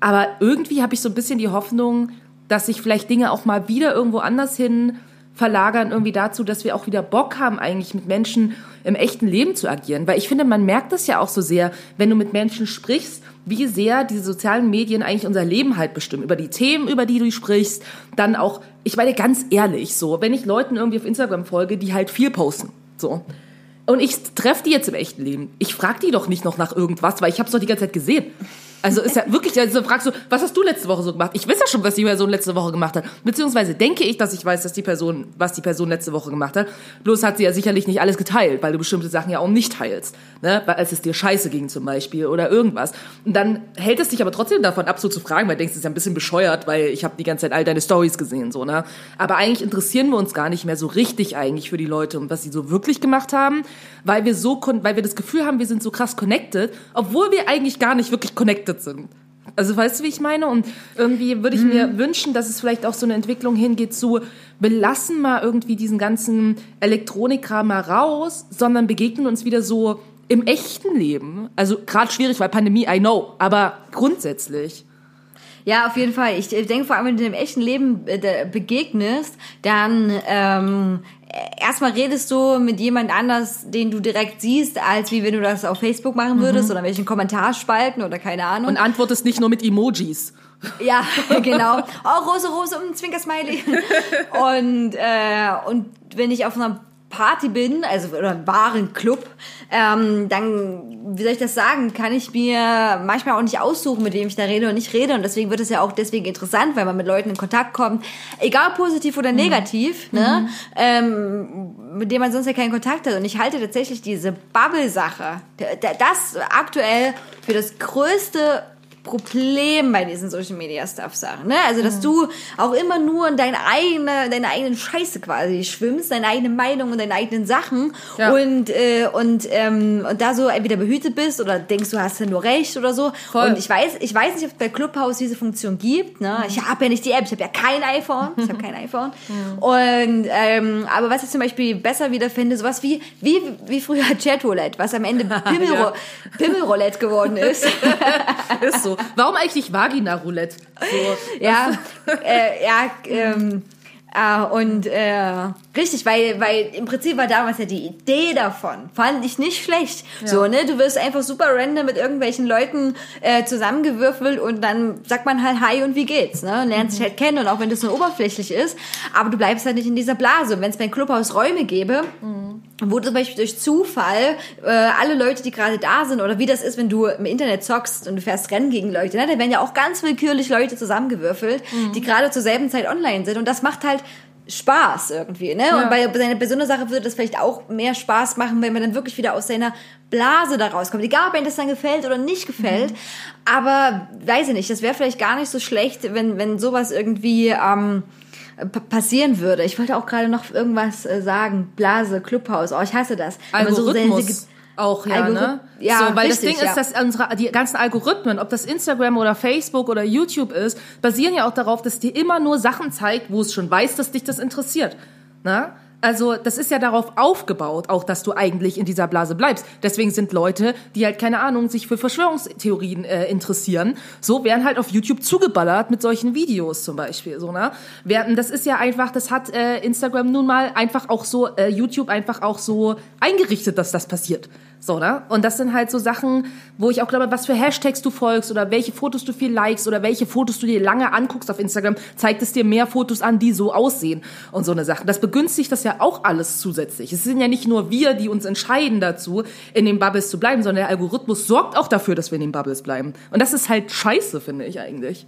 Aber irgendwie habe ich so ein bisschen die Hoffnung, dass sich vielleicht Dinge auch mal wieder irgendwo anders hin verlagern, irgendwie dazu, dass wir auch wieder Bock haben, eigentlich mit Menschen im echten Leben zu agieren. Weil ich finde, man merkt das ja auch so sehr, wenn du mit Menschen sprichst, wie sehr diese sozialen Medien eigentlich unser Leben halt bestimmen. Über die Themen, über die du sprichst, dann auch, ich meine ganz ehrlich, so, wenn ich Leuten irgendwie auf Instagram folge, die halt viel posten, so. Und ich treffe die jetzt im echten Leben. Ich frage die doch nicht noch nach irgendwas, weil ich habe es doch die ganze Zeit gesehen. Also ist ja wirklich, also fragst du, was hast du letzte Woche so gemacht? Ich weiß ja schon, was die Person letzte Woche gemacht hat. Beziehungsweise denke ich, dass ich weiß, dass die Person, was die Person letzte Woche gemacht hat. Bloß hat sie ja sicherlich nicht alles geteilt, weil du bestimmte Sachen ja auch nicht teilst. Ne? Weil als es dir scheiße ging zum Beispiel oder irgendwas. Und dann hält es dich aber trotzdem davon ab, so zu fragen, weil du denkst, das ist ja ein bisschen bescheuert, weil ich habe die ganze Zeit all deine Stories gesehen. so ne? Aber eigentlich interessieren wir uns gar nicht mehr so richtig eigentlich für die Leute und was sie so wirklich gemacht haben, weil wir so, weil wir das Gefühl haben, wir sind so krass connected, obwohl wir eigentlich gar nicht wirklich connected sind. Also weißt du, wie ich meine? Und irgendwie würde ich mir wünschen, dass es vielleicht auch so eine Entwicklung hingeht zu, wir lassen mal irgendwie diesen ganzen Elektronikkram mal raus, sondern begegnen uns wieder so im echten Leben. Also gerade schwierig, weil Pandemie, I know, aber grundsätzlich. Ja, auf jeden Fall. Ich denke vor allem, wenn du im echten Leben äh, begegnest, dann ähm, äh, erstmal redest du mit jemand anders, den du direkt siehst, als wie wenn du das auf Facebook machen würdest oder welchen Kommentarspalten oder keine Ahnung. Und antwortest nicht nur mit Emojis. Ja, genau. Oh, Rose, Rose und ein Zwinker-Smiley. Und, äh, und wenn ich auf einer Party bin, also oder einem wahren Club, ähm, dann, wie soll ich das sagen, kann ich mir manchmal auch nicht aussuchen, mit wem ich da rede und nicht rede. Und deswegen wird es ja auch deswegen interessant, weil man mit Leuten in Kontakt kommt, egal positiv oder negativ, ne, ähm, mit dem man sonst ja keinen Kontakt hat. Und ich halte tatsächlich diese Bubble-Sache, das aktuell für das größte Problem bei diesen Social Media Stuff Sachen, ne? Also, dass du auch immer nur in deine eigene, deine eigenen Scheiße quasi schwimmst, deine eigene Meinung und deine eigenen Sachen Ja. und äh, und ähm, und da so entweder behütet bist oder denkst du hast ja nur recht oder so. Voll. Und ich weiß, ich weiß nicht, ob es bei Clubhouse diese Funktion gibt, ne? Ich habe ja nicht die App, ich habe ja kein iPhone, ich habe kein iPhone. Und ähm, aber was ich zum Beispiel besser wieder finde, sowas wie wie wie früher Chatroulette, was am Ende Pimmelro Ja. Pimmelroulette geworden ist. Ist so. Warum eigentlich Vagina-Roulette? So. ja, äh, ja, ähm, äh, und äh, richtig, weil, weil im Prinzip war damals ja die Idee davon, fand ich nicht schlecht. So, ne, du wirst einfach super random mit irgendwelchen Leuten äh, zusammengewürfelt und dann sagt man halt Hi und wie geht's, ne, und lernt sich halt kennen und auch wenn das nur oberflächlich ist, aber du bleibst halt nicht in dieser Blase. Und wenn es beim Clubhaus Räume gäbe, wo zum Beispiel durch Zufall äh, alle Leute, die gerade da sind, oder wie das ist, wenn du im Internet zockst und du fährst Rennen gegen Leute, ne? da werden ja auch ganz willkürlich Leute zusammengewürfelt, die gerade zur selben Zeit online sind. Und das macht halt Spaß irgendwie, ne? Und bei, bei, seiner, so einer Sache würde das vielleicht auch mehr Spaß machen, wenn man dann wirklich wieder aus seiner Blase da rauskommt. Egal, ob einem das dann gefällt oder nicht gefällt. Aber weiß ich nicht, das wäre vielleicht gar nicht so schlecht, wenn, wenn sowas irgendwie ähm, passieren würde. Ich wollte auch gerade noch irgendwas äh, sagen. Blase, Clubhaus. Oh, ich hasse das. So Algorithmus sensi- auch, ja, Algorith- ne? Ja, so, weil richtig, das Ding ja. ist, dass unsere, die ganzen Algorithmen, ob das Instagram oder Facebook oder YouTube ist, basieren ja auch darauf, dass dir immer nur Sachen zeigt, wo es schon weiß, dass dich das interessiert. Ne? Also, das ist ja darauf aufgebaut, auch, dass du eigentlich in dieser Blase bleibst. Deswegen sind Leute, die halt, keine Ahnung, sich für Verschwörungstheorien äh, interessieren, so werden halt auf YouTube zugeballert mit solchen Videos zum Beispiel, so, ne? Während, das ist ja einfach, das hat äh, Instagram nun mal einfach auch so, äh, YouTube einfach auch so eingerichtet, dass das passiert. So, ne? Und das sind halt so Sachen, wo ich auch glaube, was für Hashtags du folgst oder welche Fotos du viel likest oder welche Fotos du dir lange anguckst auf Instagram, zeigt es dir mehr Fotos an, die so aussehen und so eine Sache. Das begünstigt das ja auch alles zusätzlich. Es sind ja nicht nur wir, die uns entscheiden dazu, in den Bubbles zu bleiben, sondern der Algorithmus sorgt auch dafür, dass wir in den Bubbles bleiben. Und das ist halt scheiße, finde ich eigentlich.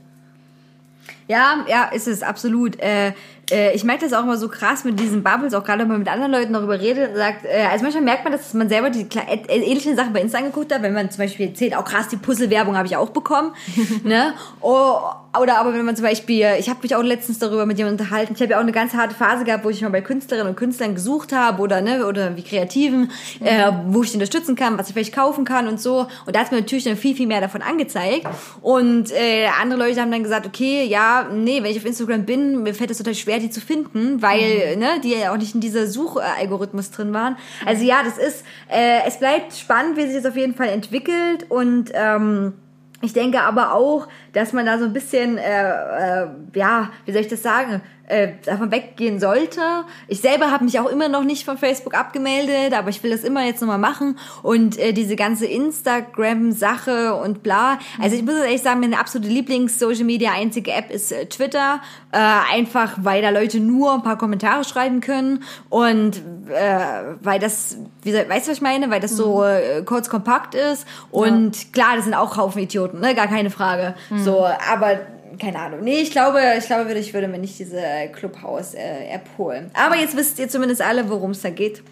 Ja, ja, ist es absolut. Äh, äh, ich merke das auch immer so krass mit diesen Bubbles, auch gerade wenn man mit anderen Leuten darüber redet und sagt, äh, also manchmal merkt man, dass man selber die äh, ähnlichen Sachen bei Insta angeguckt hat, wenn man zum Beispiel erzählt, auch krass, die Puzzle-Werbung habe ich auch bekommen, ne? Oh, oder aber wenn man zum Beispiel, ich habe mich auch letztens darüber mit jemandem unterhalten, ich habe ja auch eine ganz harte Phase gehabt, wo ich mal bei Künstlerinnen und Künstlern gesucht habe oder ne oder wie Kreativen, äh, wo ich die unterstützen kann, was ich vielleicht kaufen kann und so. Und da hat mir natürlich dann viel viel mehr davon angezeigt. Und äh, andere Leute haben dann gesagt, okay, ja, nee, wenn ich auf Instagram bin, mir fällt es total schwer, die zu finden, weil ne die ja auch nicht in dieser Suchalgorithmus drin waren. Also ja, das ist, äh, es bleibt spannend, wie sich das auf jeden Fall entwickelt und ähm, ich denke aber auch, dass man da so ein bisschen, äh, äh, ja, wie soll ich das sagen, äh, davon weggehen sollte. Ich selber habe mich auch immer noch nicht von Facebook abgemeldet, aber ich will das immer jetzt nochmal machen. Und äh, diese ganze Instagram-Sache und bla. Also ich muss jetzt ehrlich sagen, meine absolute Lieblings-Social-Media einzige App ist äh, Twitter. Äh, einfach, weil da Leute nur ein paar Kommentare schreiben können und äh, weil das, wie weißt du, was ich meine? Weil das so äh, kurz kompakt ist. Und klar, das sind auch Haufen Idioten, ne? Gar keine Frage. So, aber keine Ahnung. Nee, ich glaube, ich glaube, würde- ich würde mir nicht diese Clubhouse-App holen. Aber jetzt wisst ihr zumindest alle, worum es da geht.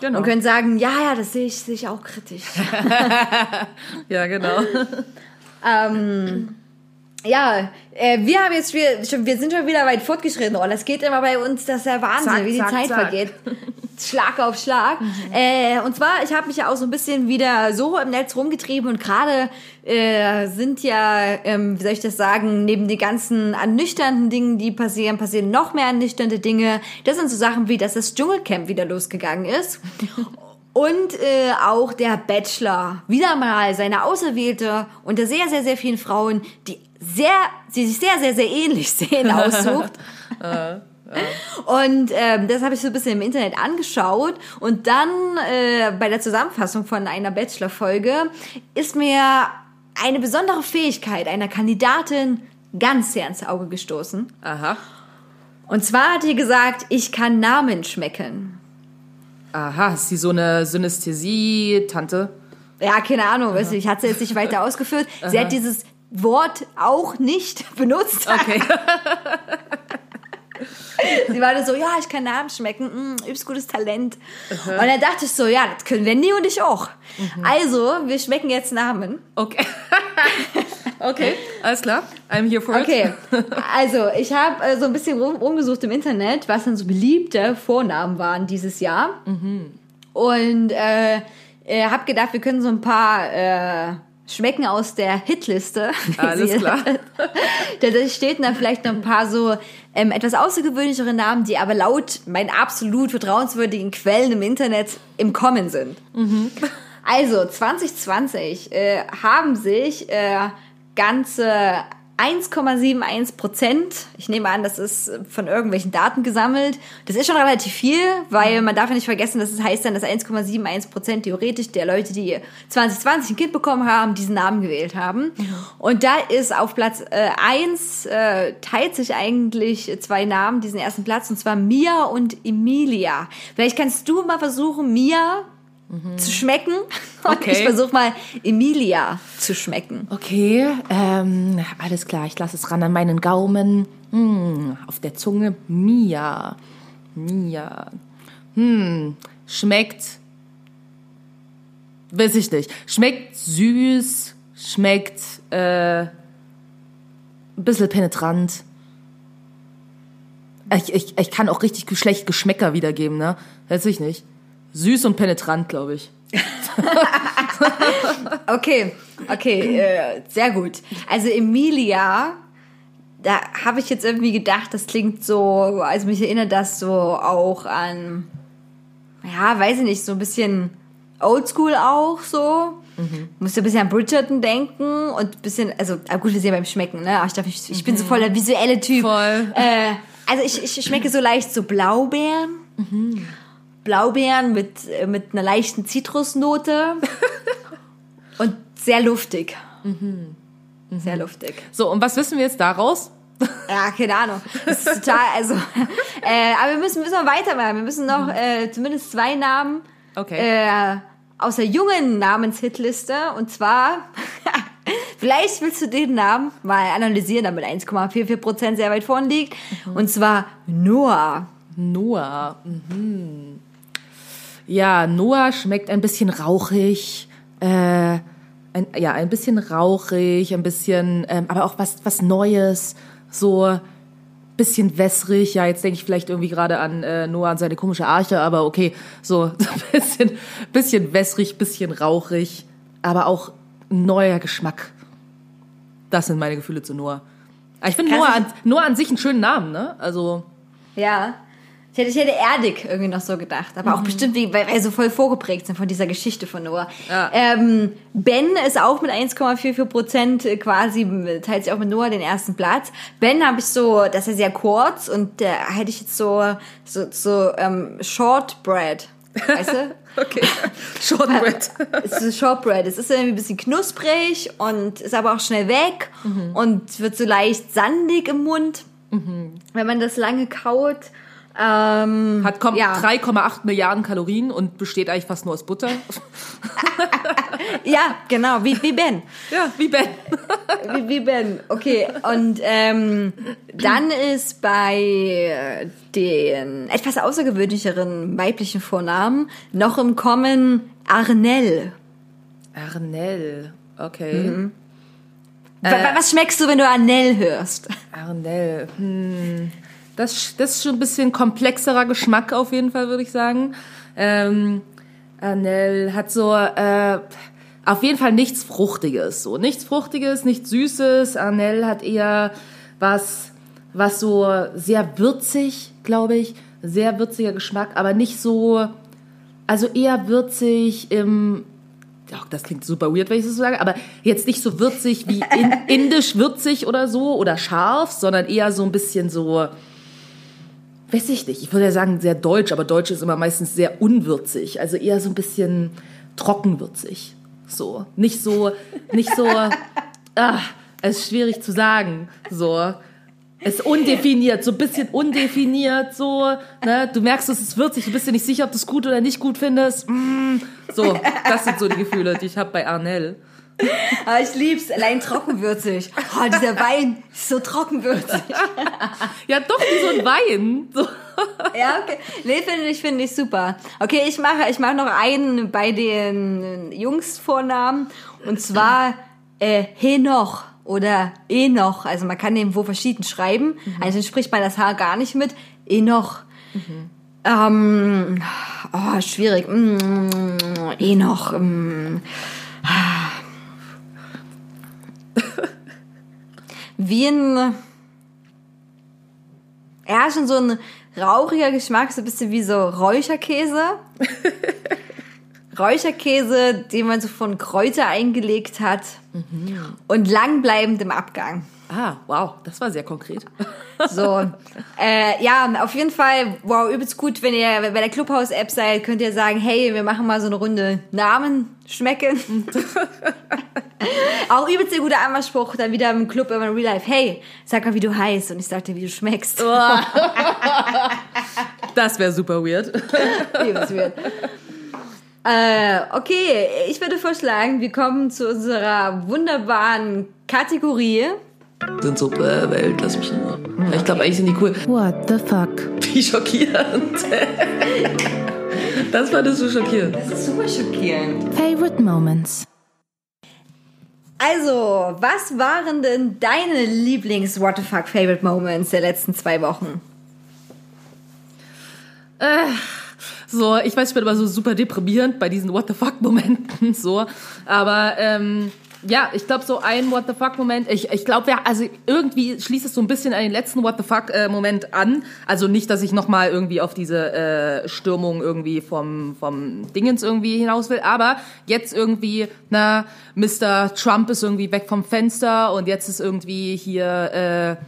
Genau. Und könnt sagen, ja, ja, das sehe ich, sehe ich auch kritisch. Ja, genau. ähm, ja, äh, wir haben jetzt, wir, sind schon wieder weit fortgeschritten. Oh, das geht immer bei uns, das ist ja Wahnsinn, Zack, wie die zack, Zeit zack. vergeht. Schlag auf Schlag. Äh, und zwar, ich habe mich ja auch so ein bisschen wieder so im Netz rumgetrieben und gerade äh, sind ja, ähm, wie soll ich das sagen, neben den ganzen ernüchternden Dingen, die passieren, passieren noch mehr ernüchternde Dinge. Das sind so Sachen wie, dass das Dschungelcamp wieder losgegangen ist. Und äh, auch der Bachelor wieder mal seine Auserwählte unter sehr, sehr, sehr vielen Frauen, die sehr, die sich sehr, sehr, sehr ähnlich sehen, aussucht. Und ähm, das habe ich so ein bisschen im Internet angeschaut und dann äh, bei der Zusammenfassung von einer Bachelor-Folge ist mir eine besondere Fähigkeit einer Kandidatin ganz sehr ins Auge gestoßen. Aha. Und zwar hat sie gesagt, ich kann Namen schmecken. Aha, ist sie so eine Synästhesie-Tante? Ja, keine Ahnung, weiß nicht, hat sie jetzt nicht weiter ausgeführt. Sie hat dieses Wort auch nicht benutzt. Okay. Sie war dann so, ja, ich kann Namen schmecken, mm, übelst gutes Talent. Und dann dachte ich so, ja, das können Wendy und ich auch. Also, wir schmecken jetzt Namen. Okay. okay, alles klar. I'm here for Okay, it. also ich habe äh, so ein bisschen rum, rumgesucht im Internet, was dann so beliebte Vornamen waren dieses Jahr. Und äh, äh, habe gedacht, wir können so ein paar äh, schmecken aus der Hitliste. Alles klar. da stehen da vielleicht noch ein paar so ähm, etwas außergewöhnlichere Namen, die aber laut meinen absolut vertrauenswürdigen Quellen im Internet im Kommen sind. Also 2020 äh, haben sich äh, ganze 1,71 Prozent, ich nehme an, das ist von irgendwelchen Daten gesammelt. Das ist schon relativ viel, weil man darf ja nicht vergessen, dass es heißt dann, dass 1,71 Prozent theoretisch der Leute, die 2020 ein Kind bekommen haben, diesen Namen gewählt haben. Und da ist auf Platz äh, 1 äh, teilt sich eigentlich zwei Namen diesen ersten Platz, und zwar Mia und Emilia. Vielleicht kannst du mal versuchen, Mia zu schmecken. Und Okay. ich versuche mal Emilia zu schmecken. Okay, ähm, alles klar. Ich lasse es ran an meinen Gaumen. Hm, auf der Zunge Mia. Mia. Hm, schmeckt. Weiß ich nicht. Schmeckt süß, schmeckt äh, ein bisschen penetrant. Ich, ich, ich kann auch richtig schlecht Geschmäcker wiedergeben, ne? Weiß ich nicht. Süß und penetrant, glaube ich. Okay, okay, äh, sehr gut. Also Emilia, da habe ich jetzt irgendwie gedacht, das klingt so, also mich erinnert das so auch an, ja, weiß ich nicht, so ein bisschen Oldschool auch so. Musste ein bisschen an Bridgerton denken und ein bisschen, also ah, gut, wir sehen beim Schmecken, ne? Aber ich glaube, ich, ich bin so voll der visuelle Typ. Voll. Äh, also ich, ich schmecke so leicht so Blaubeeren. Blaubeeren mit, äh, mit einer leichten Zitrusnote. und sehr luftig. Sehr luftig. So, und was wissen wir jetzt daraus? Ja, keine Ahnung. Das ist total, also, Äh, aber wir müssen, müssen noch weitermachen. Wir müssen noch äh, zumindest zwei Namen Okay. äh, aus der jungen Namenshitliste. Und zwar, vielleicht willst du den Namen mal analysieren, damit 1,44% sehr weit vorn liegt. Und zwar Noah. Noah. Mhm. Ja, Noah schmeckt ein bisschen rauchig. Äh, ein, ja, ein bisschen rauchig, ein bisschen, ähm, aber auch was, was Neues. So bisschen wässrig. Ja, jetzt denke ich vielleicht irgendwie gerade an äh, Noah und seine komische Arche, aber okay, so, so ein bisschen, bisschen wässrig, bisschen rauchig, aber auch neuer Geschmack. Das sind meine Gefühle zu Noah. Aber ich finde Noah, an- Noah an sich einen schönen Namen, ne? Also, Ja. Ich hätte, ich hätte erdig irgendwie noch so gedacht. Aber auch bestimmt, weil wir so voll vorgeprägt sind von dieser Geschichte von Noah. Ja. Ähm, ben ist auch mit 1,44 Prozent quasi, teilt sich auch mit Noah den ersten Platz. Ben habe ich so, das ist ja sehr kurz und da hätte ich jetzt so, so, so ähm, Shortbread. Weißt du? okay. Shortbread. es ist Shortbread. Es ist irgendwie ein bisschen knusprig und ist aber auch schnell weg und wird so leicht sandig im Mund, wenn man das lange kaut. Ähm, Hat kommt ja. 3,8 Milliarden Kalorien und besteht eigentlich fast nur aus Butter. Ja, genau, wie, wie Ben. ja, wie Ben. Wie, wie Ben. Okay, und ähm, dann ist bei äh, den etwas außergewöhnlicheren weiblichen Vornamen noch im Kommen Arnell. Arnell. Okay. Wa- wa- Was schmeckst du, wenn du Arnell hörst? Arnell. Hm. Das, das ist schon ein bisschen komplexerer Geschmack auf jeden Fall, würde ich sagen. Ähm, Arnell hat so äh, auf jeden Fall nichts Fruchtiges. So nichts Fruchtiges, nichts Süßes. Arnell hat eher was, was so sehr würzig, glaube ich. Sehr würziger Geschmack, aber nicht so, also eher würzig im ja, das klingt super weird, wenn ich das so sage, aber jetzt nicht so würzig wie in, indisch würzig oder so oder scharf, sondern eher so ein bisschen so, weiß ich nicht, ich würde ja sagen sehr deutsch, aber deutsch ist immer meistens sehr unwürzig, also eher so ein bisschen trockenwürzig. So, nicht so, nicht so, ah, es ist schwierig zu sagen, so. Es ist undefiniert, so ein bisschen undefiniert, so, ne? Du merkst, es ist würzig, du bist dir nicht sicher, ob du es gut oder nicht gut findest. Mm. So, das sind so die Gefühle, die ich habe bei Arnell. Aber ich lieb's, allein trockenwürzig. Oh, dieser Wein ist so trockenwürzig. Ja, doch, wie so ein Wein. So. Ja, okay. Nee, finde ich, finde ich super. Okay, ich mache, ich mache noch einen bei den Jungs-Vornamen. Und zwar, äh, Henoch oder Enoch. Also man kann den wo verschieden schreiben. Also spricht man das H gar nicht mit. Enoch. Ähm, oh, schwierig. Mm, Enoch. Mm. Wie ein, ja, schon so ein rauchiger Geschmack, so ein bisschen wie so Räucherkäse. Räucherkäse, den man so von Kräuter eingelegt hat und langbleibend im Abgang. Ah, wow, das war sehr konkret. So, äh, ja, auf jeden Fall, wow, übelst gut, wenn ihr bei der Clubhouse-App seid, könnt ihr sagen, hey, wir machen mal so eine Runde Namen schmecken. Auch übelst der gute Anmachspruch, dann wieder im Club immer in Real Life, hey, sag mal, wie du heißt und ich sag dir, wie du schmeckst. Das wäre super weird. Übelst weird. Äh, okay, ich würde vorschlagen, wir kommen zu unserer wunderbaren Kategorie. Sind so, äh, Welt, lass mich nur. Ich glaube, eigentlich sind die cool. What the fuck? Wie schockierend. Das fandest du schockierend. Das ist super schockierend. Favorite Moments. Also, was waren denn deine Lieblings-What the fuck Favorite Moments der letzten zwei Wochen? So, ich weiß, ich bin immer so super deprimierend bei diesen What the fuck-Momenten, so. Aber ähm, ja, ich glaube, so ein What the fuck-Moment, ich, ich glaube, ja, also irgendwie schließt es so ein bisschen an den letzten What the fuck-Moment an. Also nicht, dass ich nochmal irgendwie auf diese äh, Stürmung irgendwie vom, vom Dingens irgendwie hinaus will, aber jetzt irgendwie, na, Mr. Trump ist irgendwie weg vom Fenster und jetzt ist irgendwie hier, äh,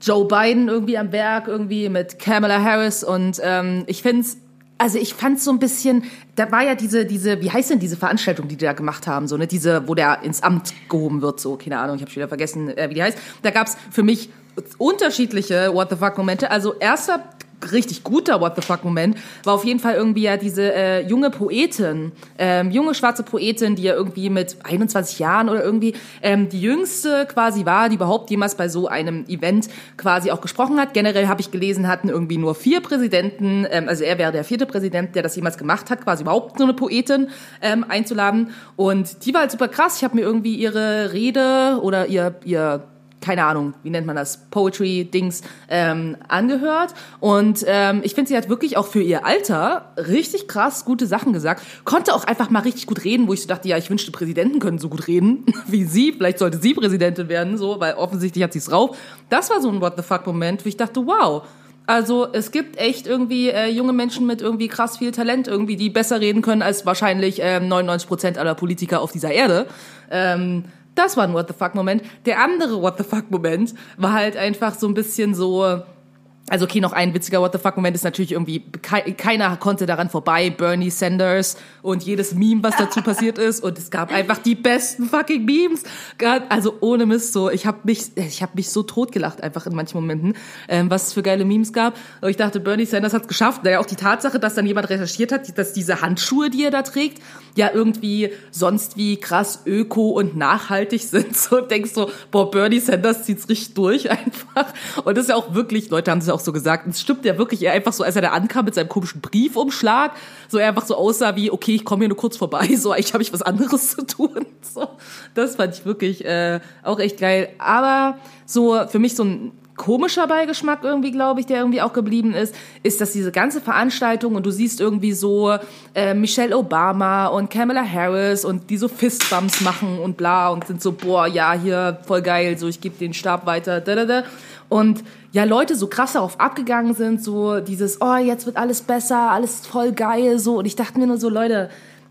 Joe Biden irgendwie am Werk, irgendwie mit Kamala Harris und ähm, ich find's, also ich fand's so ein bisschen, da war ja diese, diese, wie heißt denn diese Veranstaltung, die die da gemacht haben, so, ne, diese, wo der ins Amt gehoben wird, so, keine Ahnung, ich habe wieder vergessen, äh, wie die heißt. Da gab's für mich unterschiedliche What the fuck Momente. Also erster richtig guter What the fuck Moment war auf jeden Fall irgendwie ja diese äh, junge Poetin, ähm, junge schwarze Poetin, die ja irgendwie mit 21 Jahren oder irgendwie ähm, die jüngste quasi war, die überhaupt jemals bei so einem Event quasi auch gesprochen hat. Generell habe ich gelesen, hatten irgendwie nur vier Präsidenten, ähm, also er wäre der vierte Präsident, der das jemals gemacht hat, quasi überhaupt so eine Poetin ähm, einzuladen. Und die war halt super krass. Ich habe mir irgendwie ihre Rede oder ihr ihr keine Ahnung, wie nennt man das, Poetry-Dings ähm, angehört. Und ähm, ich finde, sie hat wirklich auch für ihr Alter richtig krass gute Sachen gesagt. Konnte auch einfach mal richtig gut reden, wo ich so dachte, ja, ich wünschte, Präsidenten können so gut reden wie sie. Vielleicht sollte sie Präsidentin werden, so, weil offensichtlich hat sie es drauf. Das war so ein What the fuck-Moment, wo ich dachte, wow. Also es gibt echt irgendwie äh, junge Menschen mit irgendwie krass viel Talent, irgendwie, die besser reden können als wahrscheinlich ähm, 99 Prozent aller Politiker auf dieser Erde. Ähm, das war ein What the fuck Moment. Der andere What the fuck Moment war halt einfach so ein bisschen so, also okay, noch ein witziger What the fuck Moment ist natürlich irgendwie, kei- keiner konnte daran vorbei, Bernie Sanders und jedes Meme, was dazu passiert ist und es gab einfach die besten fucking Memes. Also ohne Mist so, ich habe mich, ich habe mich so totgelacht einfach in manchen Momenten, ähm, was es für geile Memes gab. Und ich dachte, Bernie Sanders hat's geschafft. Naja, auch die Tatsache, dass dann jemand recherchiert hat, dass diese Handschuhe, die er da trägt, ja irgendwie sonst wie krass öko und nachhaltig sind. So denkst du, boah, Bernie Sanders zieht's richtig durch einfach. Und das ist ja auch wirklich, Leute haben es ja auch so gesagt, es stimmt ja wirklich, er einfach so, als er da ankam mit seinem komischen Briefumschlag, so er einfach so aussah wie, okay, ich komme hier nur kurz vorbei, so eigentlich habe ich was anderes zu tun. So, das fand ich wirklich äh, auch echt geil. Aber so für mich so ein komischer Beigeschmack irgendwie, glaube ich, der irgendwie auch geblieben ist, ist, dass diese ganze Veranstaltung und du siehst irgendwie so äh, Michelle Obama und Kamala Harris und die so Fistbumps machen und bla und sind so, boah, ja, hier voll geil, so ich gebe den Stab weiter, da, da, da. Und ja, Leute so krass darauf abgegangen sind, so dieses, oh, jetzt wird alles besser, alles voll geil, so. Und ich dachte mir nur so, Leute,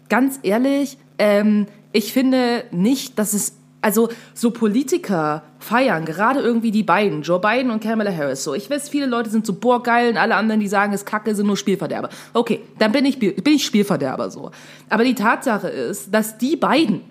ganz ehrlich, ähm, ich finde nicht, dass es also so Politiker feiern, gerade irgendwie die beiden, Joe Biden und Kamala Harris. So, ich weiß, viele Leute sind so boah geil und alle anderen, die sagen, es kacke, sind nur Spielverderber. Okay, dann bin ich bin ich Spielverderber so. Aber die Tatsache ist, dass die beiden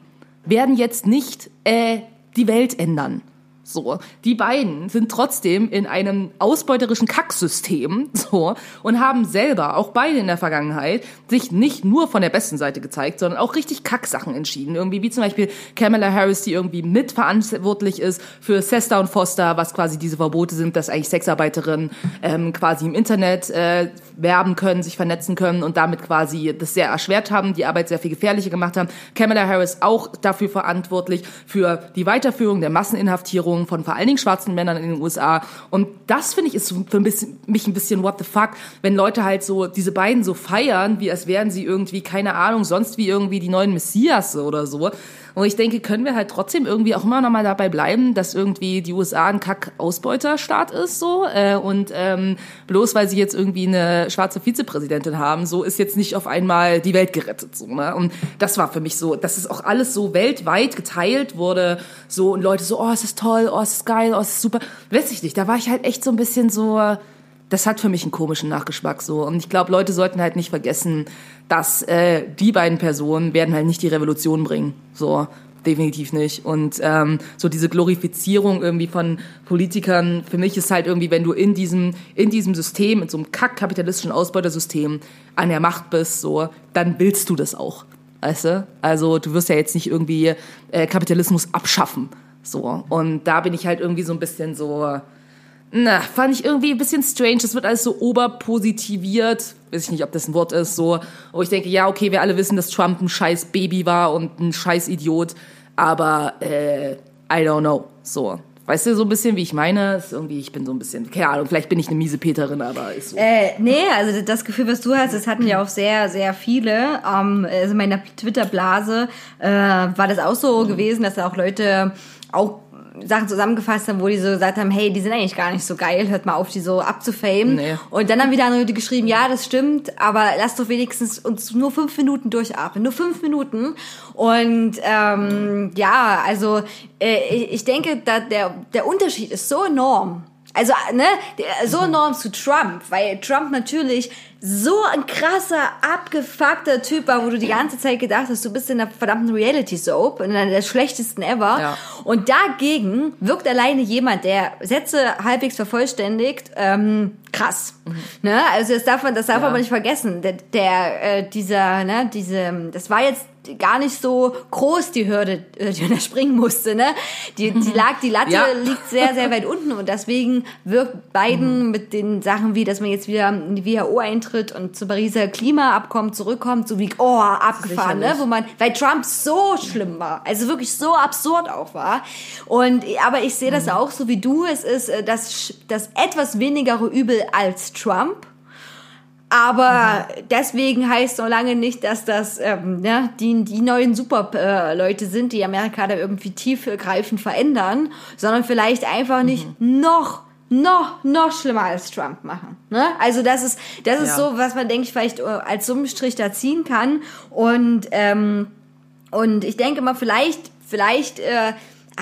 werden jetzt nicht äh, die Welt ändern. So, die beiden sind trotzdem in einem ausbeuterischen Kacksystem, so, und haben selber, auch beide in der Vergangenheit, sich nicht nur von der besten Seite gezeigt, sondern auch richtig Kacksachen entschieden. Irgendwie, wie zum Beispiel Kamala Harris, die irgendwie mitverantwortlich ist für Sesta und Foster, was quasi diese Verbote sind, dass eigentlich Sexarbeiterinnen ähm, quasi im Internet äh, werben können, sich vernetzen können und damit quasi das sehr erschwert haben, die Arbeit sehr viel gefährlicher gemacht haben. Kamala Harris auch dafür verantwortlich für die Weiterführung der Masseninhaftierung von vor allen Dingen schwarzen Männern in den USA. Und das finde ich ist für ein bisschen, mich ein bisschen what the fuck, wenn Leute halt so diese beiden so feiern, wie als wären sie irgendwie keine Ahnung sonst wie irgendwie die neuen Messias oder so. Und ich denke, können wir halt trotzdem irgendwie auch immer noch mal dabei bleiben, dass irgendwie die USA ein Kack-Ausbeuterstaat ist, so. Äh, und ähm, bloß weil sie jetzt irgendwie eine schwarze Vizepräsidentin haben, so ist jetzt nicht auf einmal die Welt gerettet, so. Ne? Und das war für mich so, dass es auch alles so weltweit geteilt wurde, so und Leute so, oh, es ist toll, oh, es ist geil, oh, es ist super. Weiß ich nicht. Da war ich halt echt so ein bisschen so das hat für mich einen komischen Nachgeschmack so. Und ich glaube, Leute sollten halt nicht vergessen, dass äh, die beiden Personen werden halt nicht die Revolution bringen. So, definitiv nicht. Und ähm, so diese Glorifizierung irgendwie von Politikern, für mich ist halt irgendwie, wenn du in diesem, in diesem System, in so einem kack-kapitalistischen Ausbeutersystem an der Macht bist, so, dann willst du das auch. Weißt du? Also du wirst ja jetzt nicht irgendwie äh, Kapitalismus abschaffen. So. Und da bin ich halt irgendwie so ein bisschen so na, fand ich irgendwie ein bisschen strange. Das wird alles so oberpositiviert. Weiß ich nicht, ob das ein Wort ist, so. Wo ich denke, ja, okay, wir alle wissen, dass Trump ein scheiß Baby war und ein scheiß Idiot. Aber, äh, I don't know. So. Weißt du, so ein bisschen, wie ich meine? Ist irgendwie, ich bin so ein bisschen, keine Ahnung, vielleicht bin ich eine miese Peterin, aber ist so. Äh, nee, also das Gefühl, was du hast, das hatten ja auch sehr, sehr viele. Ähm, also in meiner Twitter-Blase äh, war das auch so gewesen, dass da auch Leute auch Sachen zusammengefasst haben, wo die so gesagt haben, hey, die sind eigentlich gar nicht so geil, hört mal auf, die so abzufamen. Nee. Und dann haben wieder andere Leute geschrieben, ja, das stimmt, aber lass doch wenigstens uns nur fünf Minuten durchatmen, nur fünf Minuten. Und ähm, ja, also äh, ich ich denke, da der, der Unterschied ist so enorm. Also, ne, so enorm zu Trump, weil Trump natürlich so ein krasser, abgefuckter Typ war, wo du die ganze Zeit gedacht hast, du bist in einer verdammten Reality-Soap, in einer der schlechtesten ever. Ja. Und dagegen wirkt alleine jemand, der Sätze halbwegs vervollständigt, ähm, krass. Ne? Also das darf man, das darf Ja. man nicht vergessen. Der, der äh, dieser, ne, diese, das war jetzt gar nicht so groß die Hürde, äh, die er springen musste. Ne? Die, die lag, die Latte Ja. liegt sehr, sehr weit unten und deswegen wirkt Biden mit den Sachen wie, dass man jetzt wieder in die WHO eintritt und zum Pariser Klimaabkommen zurückkommt, so wie, oh, abgefahren, ne? Wo man, weil Trump so schlimm war, also wirklich so absurd auch war. Und, aber ich sehe das auch so wie du, es ist äh, das, sch- das etwas wenigere Übel als Trump. Aber deswegen heißt noch lange nicht, dass das ähm, ja, die, die neuen Super-Leute sind, die Amerika da irgendwie tiefgreifend verändern, sondern vielleicht einfach nicht noch noch noch schlimmer als Trump machen. Ne? Also das ist das ist Ja. so, was man denke ich vielleicht äh, als Summenstrich da ziehen kann und ähm, und ich denke mal, vielleicht, vielleicht äh,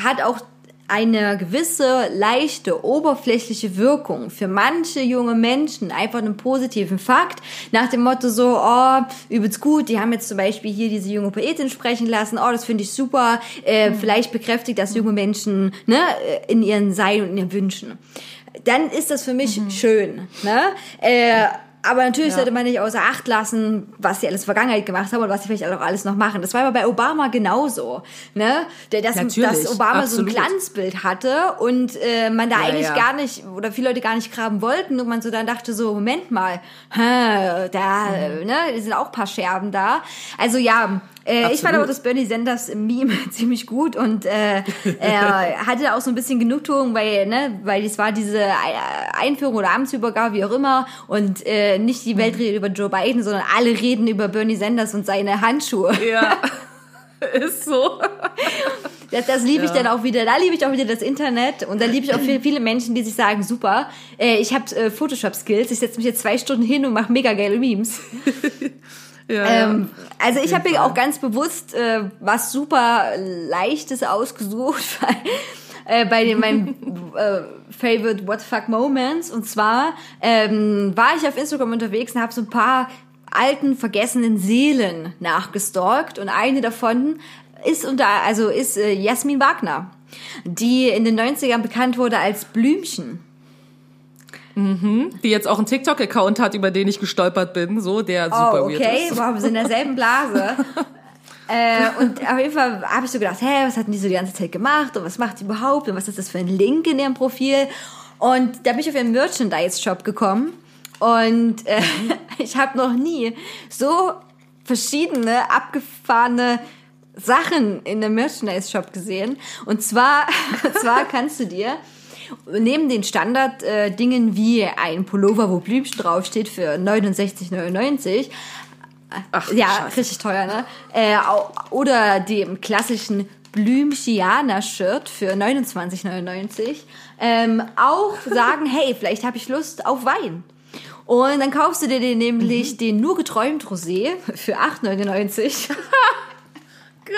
hat auch eine gewisse leichte oberflächliche Wirkung für manche junge Menschen einfach einen positiven Fakt. Nach dem Motto so oh übelst gut die haben jetzt zum Beispiel hier diese junge Poetin sprechen lassen oh das finde ich super äh, vielleicht bekräftigt das junge Menschen ne in ihren Sein und in ihren Wünschen. Dann ist das für mich schön ne? Äh, aber natürlich Ja. sollte man nicht außer Acht lassen, was sie alles in der Vergangenheit gemacht haben und was sie vielleicht auch alles noch machen. Das war aber bei Obama genauso, ne? Der, dass, dass Obama absolut. so ein Glanzbild hatte und äh, man da Ja, eigentlich ja. gar nicht oder viele Leute gar nicht graben wollten und man so dann dachte so Moment mal, hä, da, Mhm. ne, sind auch ein paar Scherben da. Also ja. Äh, ich fand aber das Bernie Sanders Meme ziemlich gut und äh, er hatte auch so ein bisschen Genugtuung, weil ne, weil es war diese Ei- Einführung oder Amtsübergabe, wie auch immer, und äh, nicht die Welt redet über Joe Biden, sondern alle reden über Bernie Sanders und seine Handschuhe. Ja. Ist so. Das, das liebe ich dann auch wieder. Da liebe ich auch wieder das Internet und da liebe ich auch viele, viele Menschen, die sich sagen, super, äh, ich habe äh, Photoshop-Skills, ich setze mich jetzt zwei Stunden hin und mache mega geile Memes. Ja, Ähm, also ich habe mir auch ganz bewusst äh, was super Leichtes ausgesucht weil, äh, bei den, meinen äh, Favorite What the Fuck Moments. Und zwar ähm, war ich auf Instagram unterwegs und habe so ein paar alten, vergessenen Seelen nachgestalkt. Und eine davon ist unter, also ist äh, Jasmin Wagner, die in den 90ern bekannt wurde als Blümchen. Die jetzt auch einen TikTok-Account hat, über den ich gestolpert bin, so, der super oh, weird okay, ist. wow, wir sind in derselben Blase. äh, und auf jeden Fall habe ich so gedacht, hä, was hat denn die so die ganze Zeit gemacht und was macht die überhaupt und was ist das für ein Link in ihrem Profil? Und da bin ich auf ihren Merchandise-Shop gekommen und äh, ich habe noch nie so verschiedene abgefahrene Sachen in einem Merchandise-Shop gesehen. Und zwar, und zwar kannst du dir neben den Standard-Dingen äh, wie ein Pullover, wo Blümchen draufsteht für 69,99 Ach, ja, Scheiße. richtig teuer, ne? Äh, oder dem klassischen Blümchianer-Shirt für 29,99 ähm, auch sagen, hey, vielleicht habe ich Lust auf Wein. Und dann kaufst du dir den nämlich Mhm. den nur geträumt Rosé für 8,99 Geil.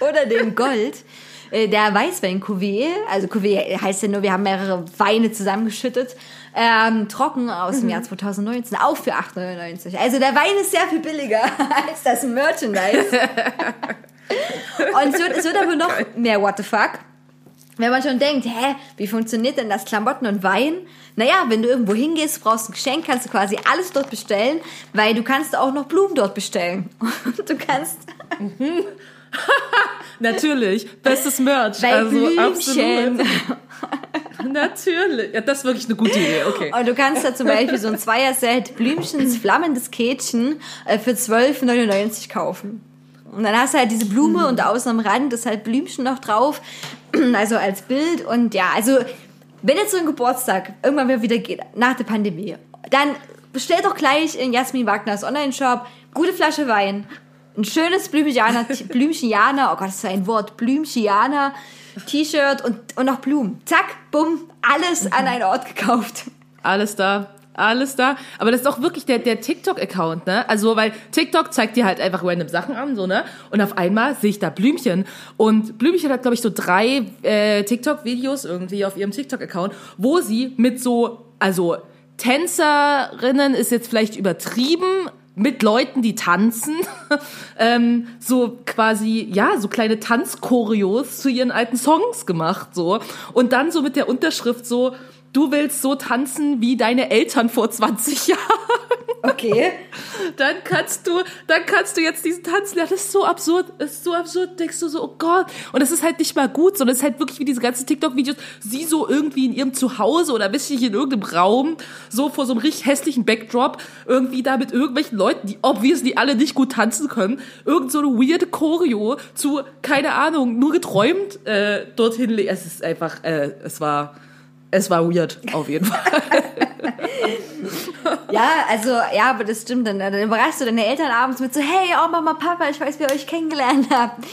oder den Gold. Äh, Der Weißwein Cuvée, also Cuvée heißt ja nur, wir haben mehrere Weine zusammengeschüttet, ähm, trocken aus Mhm. dem Jahr 2019, auch für 8,99. Also der Wein ist sehr viel billiger als das Merchandise. Und es wird, es wird aber noch mehr What the fuck. Wenn man schon denkt, hä, wie funktioniert denn das Klamotten und Wein? Naja, wenn du irgendwo hingehst, brauchst ein Geschenk, kannst du quasi alles dort bestellen, weil du kannst auch noch Blumen dort bestellen. Und du kannst Natürlich. Bestes Merch. bei also Blümchen. absolut. Natürlich. Ja, das ist wirklich eine gute Idee. Okay. Und du kannst da zum Beispiel so ein Zweier-Set Blümchens flammendes Kätchen äh, für 12,99 kaufen. Und dann hast du halt diese Blume und außen am Rand ist halt Blümchen noch drauf, also als Bild. Und ja, also wenn jetzt so ein Geburtstag irgendwann wieder geht, nach der Pandemie, dann bestell doch gleich in Jasmin Wagners Online-Shop gute Flasche Wein, ein schönes Blümchianer, Blümchianer, oh Gott, das ist ein Wort, Blümchianer, T-Shirt und, und noch Blumen. Zack, bumm, alles an einen Ort gekauft. Alles da. Alles da. Aber das ist auch wirklich der, der TikTok-Account, ne? Also, weil TikTok zeigt dir halt einfach random Sachen an, so, ne? Und auf einmal sehe ich da Blümchen. Und Blümchen hat, glaube ich, so drei äh, TikTok-Videos irgendwie auf ihrem TikTok-Account, wo sie mit so, also Tänzerinnen ist jetzt vielleicht übertrieben, mit Leuten, die tanzen, ähm, so quasi, ja, so kleine Tanzchoreos zu ihren alten Songs gemacht, so. Und dann so mit der Unterschrift so, du willst so tanzen wie deine Eltern vor 20 Jahren. Okay. Dann kannst du, dann kannst du jetzt diesen Tanz lernen. Das ist so absurd, das ist so absurd. Denkst du so, oh Gott. Und es ist halt nicht mal gut, sondern es ist halt wirklich wie diese ganzen TikTok-Videos. Sie so irgendwie in ihrem Zuhause oder bisschen in irgendeinem Raum, so vor so einem richtig hässlichen Backdrop, irgendwie da mit irgendwelchen Leuten, die obviously alle nicht gut tanzen können, irgend so eine weirde Choreo zu, keine Ahnung, nur geträumt, äh, dorthin. Es ist einfach, äh, es war, es war weird, auf jeden Fall. Ja, also, ja, aber das stimmt. Dann, dann überraschst du deine Eltern abends mit so, hey, oh Mama, Papa, ich weiß, wie ihr euch kennengelernt habt.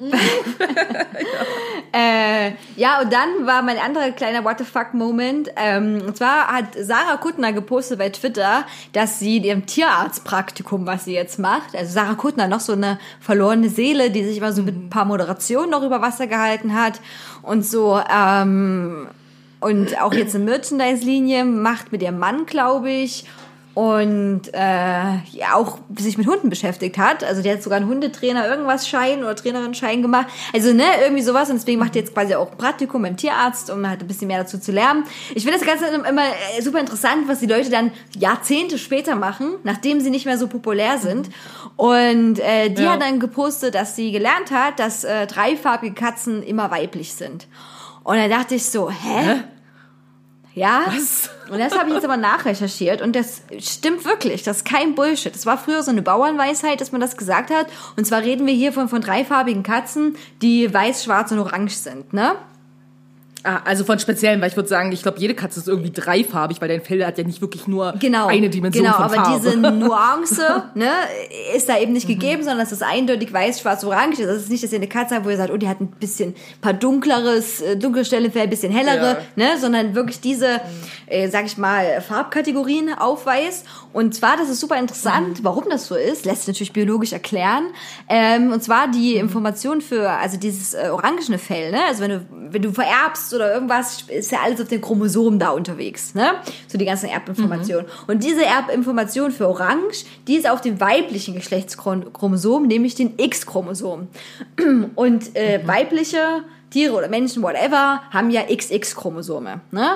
äh, ja, und dann war mein anderer kleiner What the fuck Moment. Ähm, und zwar hat Sarah Kuttner gepostet bei Twitter, dass sie in ihrem Tierarztpraktikum, was sie jetzt macht, also Sarah Kuttner, noch so eine verlorene Seele, die sich immer so mit ein paar Moderationen noch über Wasser gehalten hat und so, ähm, und auch jetzt eine Merchandise-Linie macht mit ihrem Mann, glaube ich. Und äh, ja, auch sich mit Hunden beschäftigt hat. Also der hat sogar einen Hundetrainer irgendwas Schein oder Trainerin Schein gemacht. Also ne, irgendwie sowas. Und deswegen macht er jetzt quasi auch ein Praktikum beim Tierarzt, um halt ein bisschen mehr dazu zu lernen. Ich finde das Ganze immer äh, super interessant, was die Leute dann Jahrzehnte später machen, nachdem sie nicht mehr so populär sind. Und äh, die Ja. hat dann gepostet, dass sie gelernt hat, dass äh, dreifarbige Katzen immer weiblich sind. Und da dachte ich so, hä? Ja. Was? Und das habe ich jetzt aber nachrecherchiert und das stimmt wirklich. Das ist kein Bullshit. Das war früher so eine Bauernweisheit, dass man das gesagt hat. Und zwar reden wir hier von, von dreifarbigen Katzen, die weiß, schwarz und orange sind, ne? Ah, also von speziellen, weil ich würde sagen, ich glaube, jede Katze ist irgendwie dreifarbig, weil dein Fell hat ja nicht wirklich nur Genau. eine Dimension Genau, von aber Farbe. diese Nuance, ne, ist da eben nicht Mhm. gegeben, sondern es ist eindeutig weiß, schwarz, orange. Das ist nicht, dass ihr eine Katze habt, wo ihr sagt, oh, die hat ein bisschen, paar dunkleres, äh, dunkle Stelle, Fell, ein bisschen hellere, ne, sondern wirklich diese, äh, sag ich mal, Farbkategorien aufweist. Und zwar, das ist super interessant, Mhm. warum das so ist, lässt sich natürlich biologisch erklären. Ähm, und zwar die Mhm. Information für, also dieses äh, orangene Fell, ne, also wenn du, wenn du vererbst oder irgendwas, ist ja alles auf den Chromosomen da unterwegs, ne, so die ganzen Erbinformationen. Und diese Erbinformation für Orange, die ist auf dem weiblichen Geschlechtschromosom, nämlich den X-Chromosom. Und äh, weibliche Tiere oder Menschen, whatever, haben ja XX-Chromosome, ne?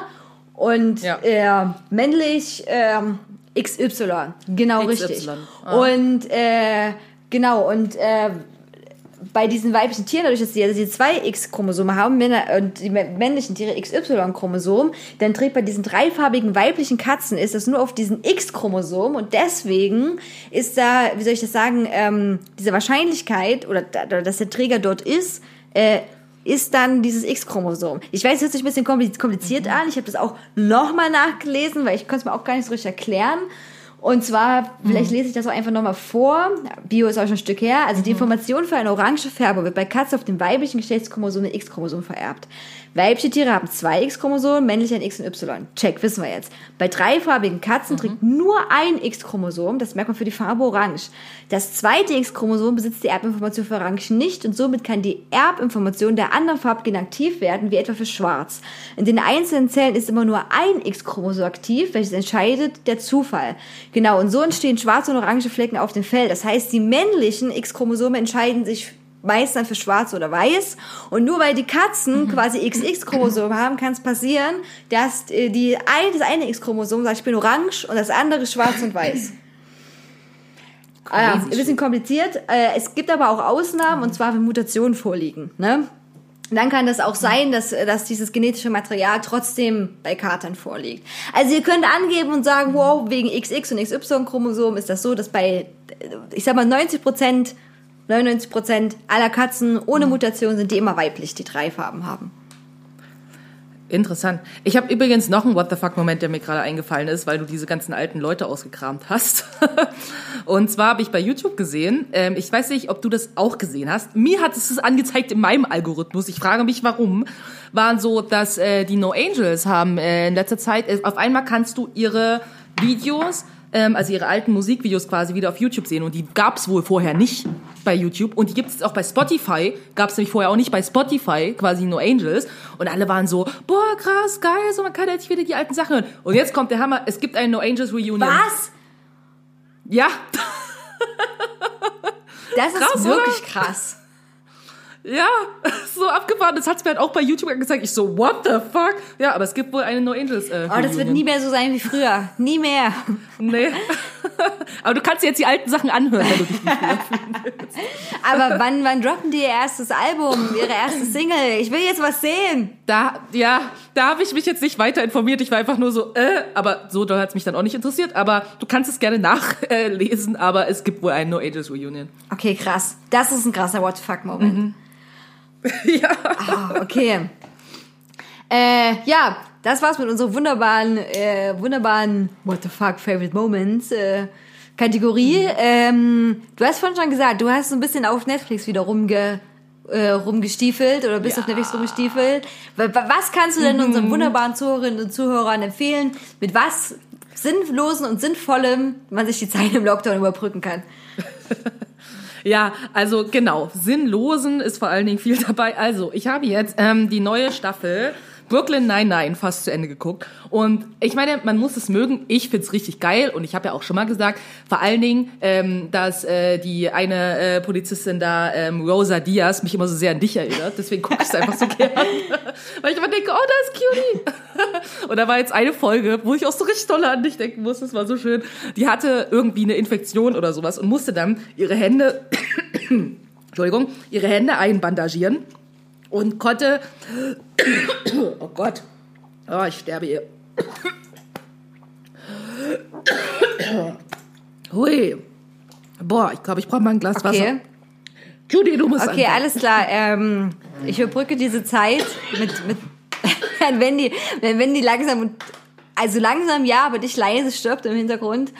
Und Ja. äh, männlich ähm, XY, genau XY, richtig. ah. Und äh, genau, und äh, bei diesen weiblichen Tieren, dadurch, dass sie also die zwei X-Chromosome haben Männer, und die mä- männlichen Tiere XY-Chromosom, dann trägt bei diesen dreifarbigen weiblichen Katzen ist das nur auf diesen X-Chromosom und deswegen ist da, wie soll ich das sagen, ähm, diese Wahrscheinlichkeit oder da- dass der Träger dort ist, äh, ist dann dieses X-Chromosom. Ich weiß, es hört sich ein bisschen kompli- kompliziert an. Ich habe das auch nochmal nachgelesen, weil ich konnte es mir auch gar nicht so richtig erklären. Und zwar, vielleicht lese ich das auch einfach nochmal vor. Bio ist auch schon ein Stück her. Also die Information für eine orange Färbung wird bei Katzen auf dem weiblichen Geschlechtschromosom ein X-Chromosom vererbt. Weibliche Tiere haben zwei X-Chromosomen, männliche ein X und Y. Check, wissen wir jetzt. Bei dreifarbigen Katzen trägt nur ein X-Chromosom, das merkt man für die Farbe orange. Das zweite X-Chromosom besitzt die Erbinformation für orange nicht und somit kann die Erbinformation der anderen Farbgene aktiv werden, wie etwa für schwarz. In den einzelnen Zellen ist immer nur ein X-Chromosom aktiv, welches entscheidet der Zufall. Genau, und so entstehen schwarze und orange Flecken auf dem Fell. Das heißt, die männlichen X-Chromosome entscheiden sich meist dann für schwarz oder weiß. Und nur weil die Katzen quasi XX-Chromosom haben, kann es passieren, dass äh, die ein, das eine X-Chromosom sagt, ich bin orange und das andere schwarz und weiß. Ah ja, ein bisschen kompliziert. Äh, Es gibt aber auch Ausnahmen, und zwar wenn Mutationen vorliegen. Ne? Dann kann das auch sein, dass, dass dieses genetische Material trotzdem bei Katern vorliegt. Also ihr könnt angeben und sagen, wow, wegen XX und XY-Chromosom ist das so, dass bei, ich sag mal, 90 Prozent, 99 Prozent aller Katzen ohne Mutation sind, die immer weiblich, die drei Farben haben. Interessant. Ich habe übrigens noch einen What the fuck-Moment, der mir gerade eingefallen ist, weil du diese ganzen alten Leute ausgekramt hast. Und zwar habe ich bei YouTube gesehen, ähm, ich weiß nicht, ob du das auch gesehen hast. Mir hat es das angezeigt in meinem Algorithmus. Ich frage mich, warum. Waren so, dass äh, die No Angels haben äh, in letzter Zeit, äh, auf einmal kannst du ihre Videos ähm, also ihre alten Musikvideos quasi wieder auf YouTube sehen. Und die gab es wohl vorher nicht bei YouTube. Und die gibt es jetzt auch bei Spotify. Gab es nämlich vorher auch nicht bei Spotify, quasi No Angels. Und alle waren so, boah, krass, geil, so man kann jetzt wieder die alten Sachen hören. Und jetzt kommt der Hammer, es gibt eine No Angels Reunion. Was? Ja, Das ist Krass, wirklich oder? krass. Ja, so abgefahren. Das hat's mir halt auch bei YouTube angezeigt. Ich so, what the fuck? Ja, aber es gibt wohl eine No Angels äh, Oh, das wird nie mehr so sein wie früher. Nie mehr. Nee. aber du kannst dir jetzt die alten Sachen anhören, wenn du dich nicht fühlst. Aber wann, wann droppen die ihr erstes Album, ihre erste Single? Ich will jetzt was sehen. Da, ja, da habe ich mich jetzt nicht weiter informiert. Ich war einfach nur so, äh, aber so doll hat's mich dann auch nicht interessiert. Aber du kannst es gerne nachlesen, aber es gibt wohl einen No Angels Reunion. Okay, krass. Das ist ein krasser What the fuck Moment. ja. Ah, okay. Äh, ja, das war's mit unserer wunderbaren, äh, wunderbaren What the fuck Favorite Moments äh, Kategorie. Ähm, du hast vorhin schon gesagt, du hast so ein bisschen auf Netflix wieder rumge, äh, rumgestiefelt oder bist Ja. auf Netflix rumgestiefelt. Wa- wa- Was kannst du denn unseren wunderbaren Zuhörerinnen und Zuhörern empfehlen, mit was Sinnlosen und Sinnvollem man sich die Zeit im Lockdown überbrücken kann? Ja, also genau, Sinnlosen ist vor allen Dingen viel dabei. Also, ich habe jetzt ähm, die neue Staffel Brooklyn 99 fast zu Ende geguckt. Und ich meine, man muss es mögen. Ich find's richtig geil. Und ich habe ja auch schon mal gesagt, vor allen Dingen, ähm, dass äh, die eine äh, Polizistin da, ähm, Rosa Diaz, mich immer so sehr an dich erinnert. Deswegen gucke ich es einfach so gern. Weil ich immer denke, oh, da ist Cutie. Und da war jetzt eine Folge, wo ich auch so richtig toll an dich denken muss. Das war so schön. Die hatte irgendwie eine Infektion oder sowas und musste dann ihre Hände, Entschuldigung, ihre Hände einbandagieren und konnte, oh Gott, oh, ich sterbe hier. Hui. Boah, ich glaube, ich brauche mal ein Glas Wasser. Okay. Judy, du musst Okay, anfangen. alles klar. Ähm, ich überbrücke diese Zeit mit, mit wenn Wendy, wenn Wendy langsam und also langsam ja, aber nicht leise stirbt im Hintergrund.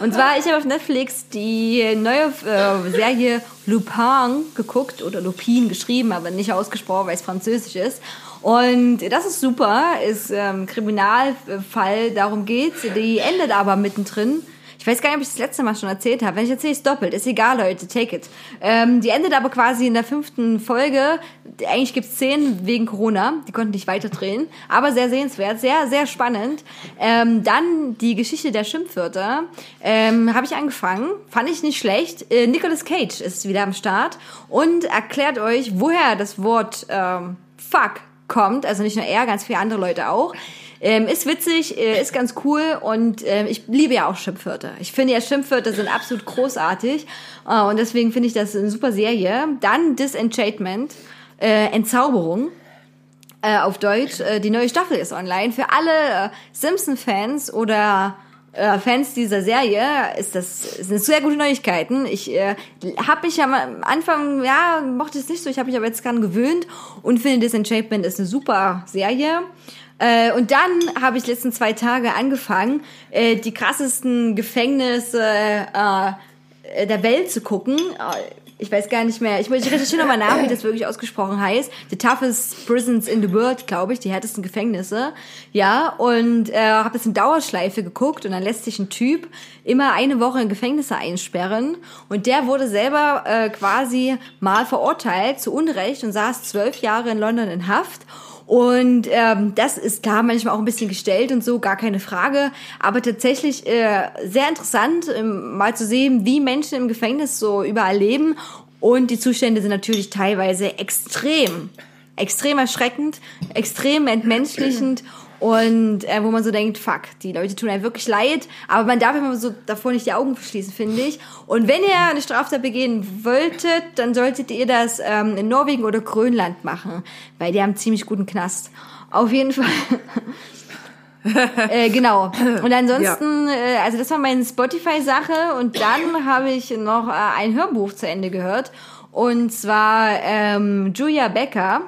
Und zwar, ich habe auf Netflix die neue äh, Serie Lupin geguckt oder Lupin geschrieben, aber nicht ausgesprochen, weil es französisch ist. Und das ist super, ist ähm, Kriminalfall, darum geht's. Die endet aber mittendrin. Ich weiß gar nicht, ob ich das letzte Mal schon erzählt habe. Wenn ich erzähle, ist doppelt. Ist egal, Leute, take it. Ähm, die endet aber quasi in der fünften Folge. Eigentlich gibt's zehn wegen Corona. Die konnten nicht weiterdrehen. Aber sehr sehenswert, sehr, sehr spannend. Ähm, dann die Geschichte der Schimpfwörter. Ähm, habe ich angefangen. Fand ich nicht schlecht. Äh, Nicolas Cage ist wieder am Start und erklärt euch, woher das Wort ähm, Fuck kommt. Also nicht nur er, ganz viele andere Leute auch. Ähm, ist witzig, äh, ist ganz cool und ähm, ich liebe ja auch Schimpfwörter. Ich finde ja Schimpfwörter sind absolut großartig äh, und deswegen finde ich das eine super Serie. Dann Disenchantment, äh, Entzauberung äh, auf Deutsch. Äh, die neue Staffel ist online. Für alle äh, Simpson-Fans oder äh, Fans dieser Serie ist das sind sehr gute Neuigkeiten. Ich äh, habe mich am Anfang, ja, mochte es nicht so, ich habe mich aber jetzt dran gewöhnt und finde Disenchantment ist eine super Serie. Äh, und dann habe ich letzten zwei Tage angefangen, äh, die krassesten Gefängnisse äh, der Welt zu gucken. Äh, Ich weiß gar nicht mehr. Ich, ich recherchiere nochmal nach, wie das wirklich ausgesprochen heißt. The toughest prisons in the world, glaube ich, die härtesten Gefängnisse. Ja, und äh, habe das in Dauerschleife geguckt und dann lässt sich ein Typ immer eine Woche in Gefängnisse einsperren und der wurde selber äh, quasi mal verurteilt zu Unrecht und saß zwölf Jahre in London in Haft. Und ähm, das ist klar manchmal auch ein bisschen gestellt und so, gar keine Frage. Aber tatsächlich äh, sehr interessant, ähm, mal zu sehen, wie Menschen im Gefängnis so überall leben. Und die Zustände sind natürlich teilweise extrem, extrem erschreckend, extrem entmenschlichend. Und äh, wo man so denkt, fuck, die Leute tun einem wirklich leid, aber man darf immer so davor nicht die Augen verschließen, finde ich. Und wenn ihr eine Straftat begehen wolltet, dann solltet ihr das ähm, in Norwegen oder Grönland machen, weil die haben ziemlich guten Knast. Auf jeden Fall. äh, genau. Und ansonsten, äh, also das war meine Spotify-Sache und dann habe ich noch äh, ein Hörbuch zu Ende gehört und zwar ähm, Julia Becker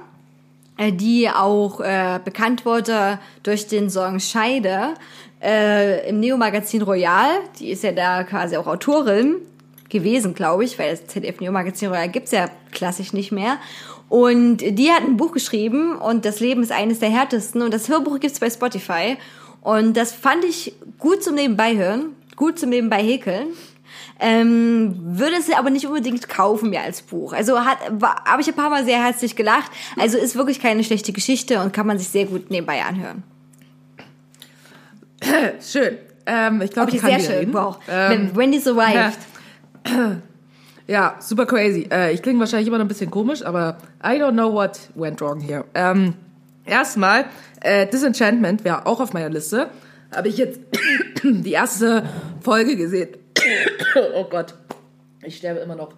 die auch äh, bekannt wurde durch den Song Scheide äh, im Neo-Magazin Royal. Die ist ja da quasi auch Autorin gewesen, glaube ich, weil das ZDF Neo-Magazin Royal gibt's ja klassisch nicht mehr. Und die hat ein Buch geschrieben und das Leben ist eines der härtesten und das Hörbuch gibt's bei Spotify. Und das fand ich gut zum Nebenbei hören, gut zum Nebenbei häkeln. Ähm, würde es aber nicht unbedingt kaufen mir als Buch. Also hat, habe ich ein paar Mal sehr herzlich gelacht. Also ist wirklich keine schlechte Geschichte und kann man sich sehr gut nebenbei anhören. Schön. Ähm, ich glaube, Okay, ich kann sehr schön. reden. Wow. Ähm, Wenn Wendy's arrived. Ja, super crazy. Äh, ich klinge wahrscheinlich immer noch ein bisschen komisch, aber I don't know what went wrong here. Ähm, erstmal, äh, Disenchantment wäre auch auf meiner Liste. Habe ich jetzt die erste Folge gesehen. oh Gott, ich sterbe immer noch.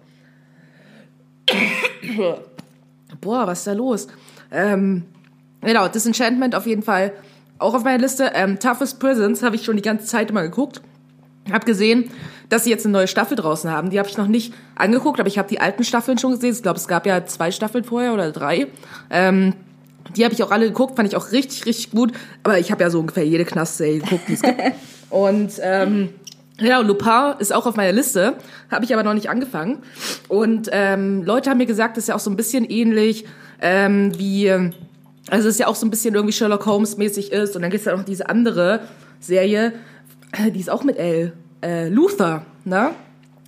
Boah, was ist da los? Ähm, genau, Disenchantment auf jeden Fall auch auf meiner Liste. Ähm, Toughest Prisons habe ich schon die ganze Zeit immer geguckt. Hab gesehen, dass sie jetzt eine neue Staffel draußen haben. Die habe ich noch nicht angeguckt, aber ich habe die alten Staffeln schon gesehen. Ich glaube, es gab ja zwei Staffeln vorher oder drei. Ähm, die habe ich auch alle geguckt, fand ich auch richtig, richtig gut. Aber ich habe ja so ungefähr jede Knastserie geguckt, die es gibt. Und ähm, ja, Lupin ist auch auf meiner Liste, habe ich aber noch nicht angefangen. Und ähm, Leute haben mir gesagt, das ist ja auch so ein bisschen ähnlich ähm, wie, also es ist ja auch so ein bisschen irgendwie Sherlock Holmes mäßig ist. Und dann gibt's ja noch diese andere Serie, die ist auch mit L, äh, Luther, ne?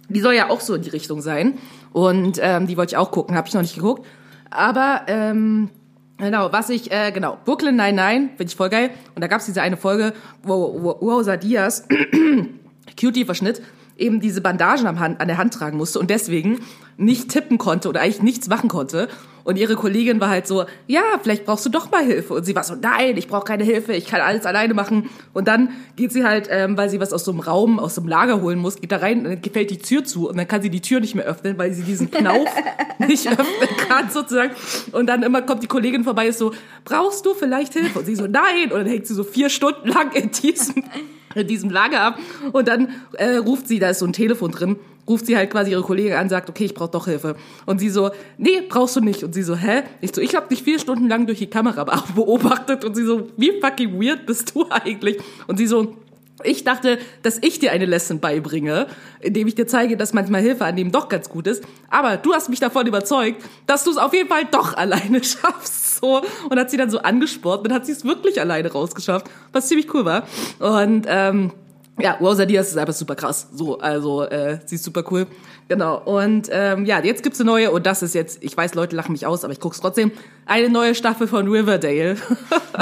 Die soll ja auch so in die Richtung sein. Und ähm, die wollte ich auch gucken, habe ich noch nicht geguckt. Aber ähm, Genau, was ich, äh, genau, Brooklyn 99, finde ich voll geil. Und da gab's diese eine Folge, wo, wo Rosa Diaz, Cutie-Verschnitt, eben diese Bandagen am Hand, an der Hand tragen musste und deswegen nicht tippen konnte oder eigentlich nichts machen konnte. Und ihre Kollegin war halt so, ja, vielleicht brauchst du doch mal Hilfe. Und sie war so, nein, ich brauche keine Hilfe, ich kann alles alleine machen. Und dann geht sie halt, ähm, weil sie was aus so einem Raum, aus so einem Lager holen muss, geht da rein und dann gefällt die Tür zu und dann kann sie die Tür nicht mehr öffnen, weil sie diesen Knauf nicht öffnen kann sozusagen. Und dann immer kommt die Kollegin vorbei, ist so, brauchst du vielleicht Hilfe? Und sie so, nein. Und dann hängt sie so vier Stunden lang in diesem in diesem Lager ab und dann äh, ruft sie, da ist so ein Telefon drin, ruft sie halt quasi ihre Kollegin an, sagt, okay, ich brauche doch Hilfe. Und sie so, nee, brauchst du nicht. Und sie so, hä? Ich so, ich habe dich vier Stunden lang durch die Kamera beobachtet und sie so, wie fucking weird bist du eigentlich? Und sie so, ich dachte, dass ich dir eine Lesson beibringe, indem ich dir zeige, dass manchmal Hilfe annehmen doch ganz gut ist. Aber du hast mich davon überzeugt, dass du es auf jeden Fall doch alleine schaffst. So. Und hat sie dann so angespornt. Dann hat sie es wirklich alleine rausgeschafft, was ziemlich cool war. Und ähm, ja, Rosa Diaz ist einfach super krass. So, also äh, sie ist super cool. Genau. Und ähm, ja, jetzt gibt's eine neue und das ist jetzt, ich weiß, Leute lachen mich aus, aber ich guck's trotzdem. Eine neue Staffel von Riverdale.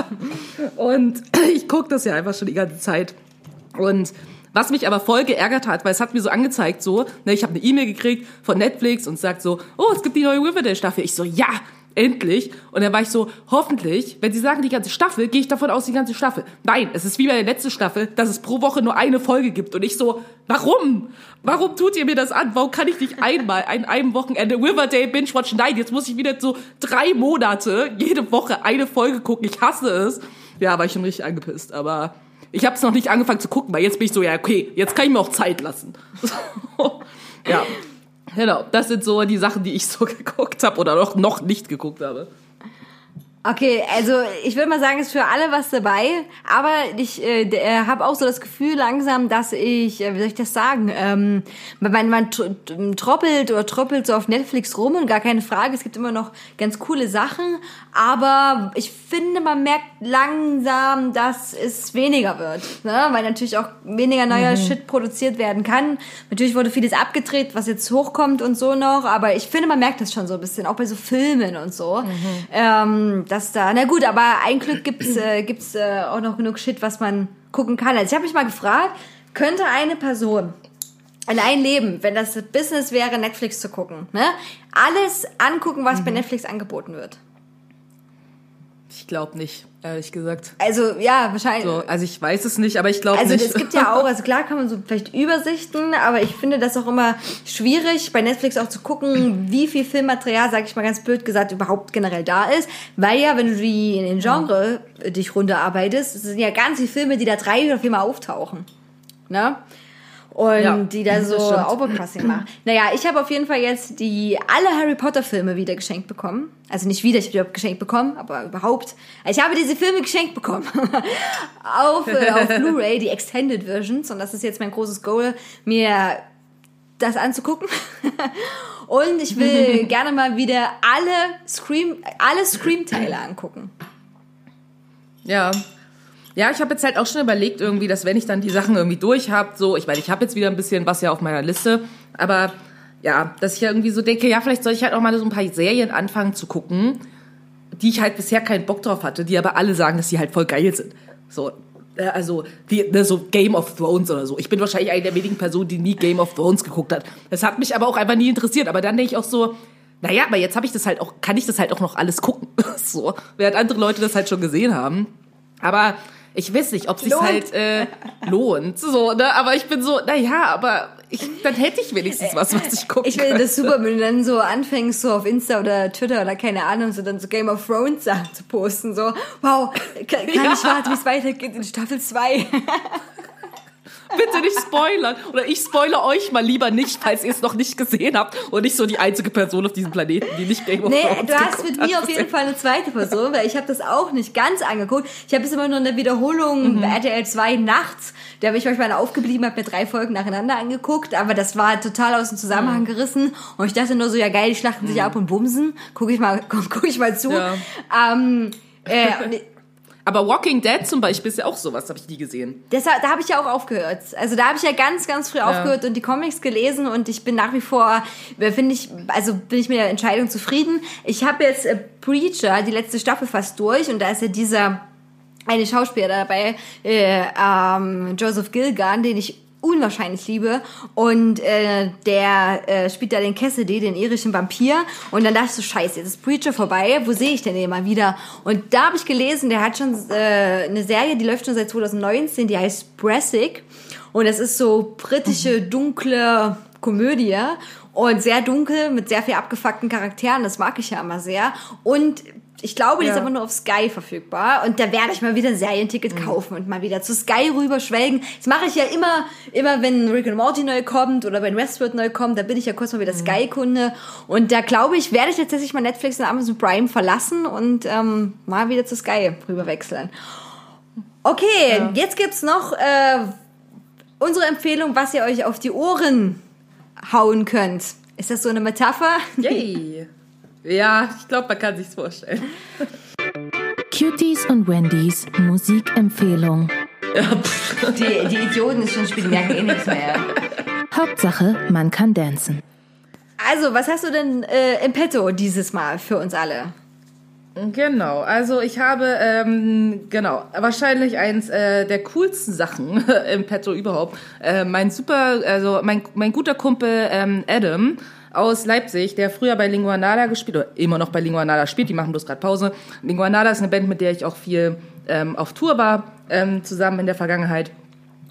und ich guck das ja einfach schon die ganze Zeit. Und was mich aber voll geärgert hat, weil es hat mir so angezeigt, so, ne, ich habe eine E-Mail gekriegt von Netflix und sagt so, oh, es gibt die neue Riverdale-Staffel. Ich so, ja, endlich. Und dann war ich so, hoffentlich, wenn sie sagen die ganze Staffel, gehe ich davon aus, die ganze Staffel. Nein, es ist wie bei der letzten Staffel, dass es pro Woche nur eine Folge gibt. Und ich so, warum? Warum tut ihr mir das an? Warum kann ich nicht einmal an einem Wochenende Riverdale binge-watchen? Nein, jetzt muss ich wieder so drei Monate jede Woche eine Folge gucken. Ich hasse es. Ja, war ich schon richtig angepisst, aber ich habe es noch nicht angefangen zu gucken, weil jetzt bin ich so, ja, okay, jetzt kann ich mir auch Zeit lassen. ja, genau, das sind so die Sachen, die ich so geguckt habe oder noch, noch nicht geguckt habe. Okay, also ich würde mal sagen, ist für alle was dabei, aber ich äh, habe auch so das Gefühl langsam, dass ich, äh, wie soll ich das sagen, ähm, man, man tr- troppelt oder troppelt so auf Netflix rum und gar keine Frage, es gibt immer noch ganz coole Sachen, aber ich finde, man merkt langsam, dass es weniger wird, ne? weil natürlich auch weniger neuer Shit produziert werden kann. Natürlich wurde vieles abgedreht, was jetzt hochkommt und so noch, aber ich finde, man merkt das schon so ein bisschen, auch bei so Filmen und so. Ähm, dass da, na gut, aber ein Glück gibt's äh, gibt's äh, auch noch genug Shit, was man gucken kann. Also ich habe mich mal gefragt, könnte eine Person in ein Leben, wenn das Business wäre, Netflix zu gucken, ne, alles angucken, was bei Netflix angeboten wird? Ich glaube nicht, ehrlich gesagt. Also ja, wahrscheinlich. So, also ich weiß es nicht, aber ich glaube Also nicht. es gibt ja auch, also klar kann man so vielleicht Übersichten, aber ich finde das auch immer schwierig, bei Netflix auch zu gucken, wie viel Filmmaterial, sag ich mal ganz blöd gesagt, überhaupt generell da ist. Weil ja, wenn du die in den Genre äh, dich runterarbeitest, es sind ja ganz viele Filme, die da drei oder viermal auftauchen. Ne? Und Ja, die da so. Overcrossing machen. Naja, ich habe auf jeden Fall jetzt die alle Harry Potter Filme wieder geschenkt bekommen. Also nicht wieder, ich habe die geschenkt bekommen, aber überhaupt. Ich habe diese Filme geschenkt bekommen. auf äh, auf Blu-ray, die Extended Versions. Und das ist jetzt mein großes Goal, mir das anzugucken. Und ich will gerne mal wieder alle Scream, alle Scream-Teile angucken. Ja. Ja, ich habe jetzt halt auch schon überlegt irgendwie, dass wenn ich dann die Sachen irgendwie durch habe, so, ich meine, ich habe jetzt wieder ein bisschen was ja auf meiner Liste, aber ja, dass ich ja irgendwie so denke, ja, vielleicht soll ich halt auch mal so ein paar Serien anfangen zu gucken, die ich halt bisher keinen Bock drauf hatte, die aber alle sagen, dass sie halt voll geil sind. So, äh, also die, ne, so Game of Thrones oder so. Ich bin wahrscheinlich eine der wenigen Personen, die nie Game of Thrones geguckt hat. Das hat mich aber auch einfach nie interessiert. Aber dann denke ich auch so, naja, aber jetzt habe ich das halt auch, kann ich das halt auch noch alles gucken. so, während andere Leute das halt schon gesehen haben. Aber ich weiß nicht, ob sich halt äh, lohnt. So, ne? Aber ich bin so, naja, aber ich, dann hätte ich wenigstens was, was ich gucken Ich finde das super, wenn du dann so anfängst, so auf Insta oder Twitter oder keine Ahnung, so dann so Game of Thrones Sachen zu posten. So, wow, kann, kann Ja. ich warten, wie es weitergeht in Staffel 2. Bitte nicht spoilern. Oder ich spoilere euch mal lieber nicht, falls ihr es noch nicht gesehen habt und nicht so die einzige Person auf diesem Planeten, die nicht Game of Nee, Thrones du hast mit mir auf jeden Fall eine zweite Person, weil ich habe das auch nicht ganz angeguckt. Ich habe es immer nur in der Wiederholung bei RTL 2 nachts. Da habe ich manchmal aufgeblieben, habe mir drei Folgen nacheinander angeguckt, aber das war total aus dem Zusammenhang gerissen. Und ich dachte nur so, ja geil, die schlachten sich ab und bumsen. Guck ich mal, guck, ich mal zu. Ja. Ähm, äh, Aber Walking Dead zum Beispiel ist ja auch sowas, habe ich nie gesehen. Deshalb, da habe ich ja auch aufgehört. Also da habe ich ja ganz, ganz früh aufgehört und die Comics gelesen und ich bin nach wie vor, äh, finde ich, also bin ich mit der Entscheidung zufrieden. Ich habe jetzt äh, Preacher, die letzte Staffel fast durch und da ist ja dieser eine Schauspieler dabei, äh, ähm, Joseph Gilgan, den ich unwahrscheinlich liebe. Und äh, der äh, spielt da den Cassidy, den irischen Vampir. Und dann dachte ich so, scheiße, jetzt ist Preacher vorbei, wo sehe ich denn den mal wieder? Und da habe ich gelesen, der hat schon äh, eine Serie, die läuft schon seit 2019, die heißt Brassic. Und das ist so britische, dunkle Komödie. Und sehr dunkel mit sehr viel abgefuckten Charakteren, das mag ich ja immer sehr. Und ich glaube, die ist Ja. aber nur auf Sky verfügbar und da werde ich mal wieder ein Serienticket Mhm. kaufen und mal wieder zu Sky rüber schwelgen. Das mache ich ja immer, immer wenn Rick and Morty neu kommt oder wenn Westworld neu kommt, da bin ich ja kurz mal wieder Mhm. Sky-Kunde und da glaube ich, werde ich tatsächlich mal Netflix und Amazon Prime verlassen und ähm, mal wieder zu Sky rüber wechseln. Okay, jetzt gibt's noch äh, unsere Empfehlung, was ihr euch auf die Ohren hauen könnt. Ist das so eine Metapher? Yay. Ja, ich glaube, man kann sich's vorstellen. Cuties und Wendys Musikempfehlung. Die, die Idioten ist schon spielen, merken eh nichts mehr. Hauptsache, man kann dancen. Also, was hast du denn äh, im Petto dieses Mal für uns alle? Genau, also ich habe, ähm, genau, wahrscheinlich eins äh, der coolsten Sachen im Petto überhaupt. Äh, mein super, also mein, mein guter Kumpel ähm, Adam aus Leipzig, der früher bei Lingua Nada gespielt, oder immer noch bei Lingua Nada spielt, die machen bloß gerade Pause. Lingua Nada ist eine Band, mit der ich auch viel ähm, auf Tour war, ähm, zusammen in der Vergangenheit.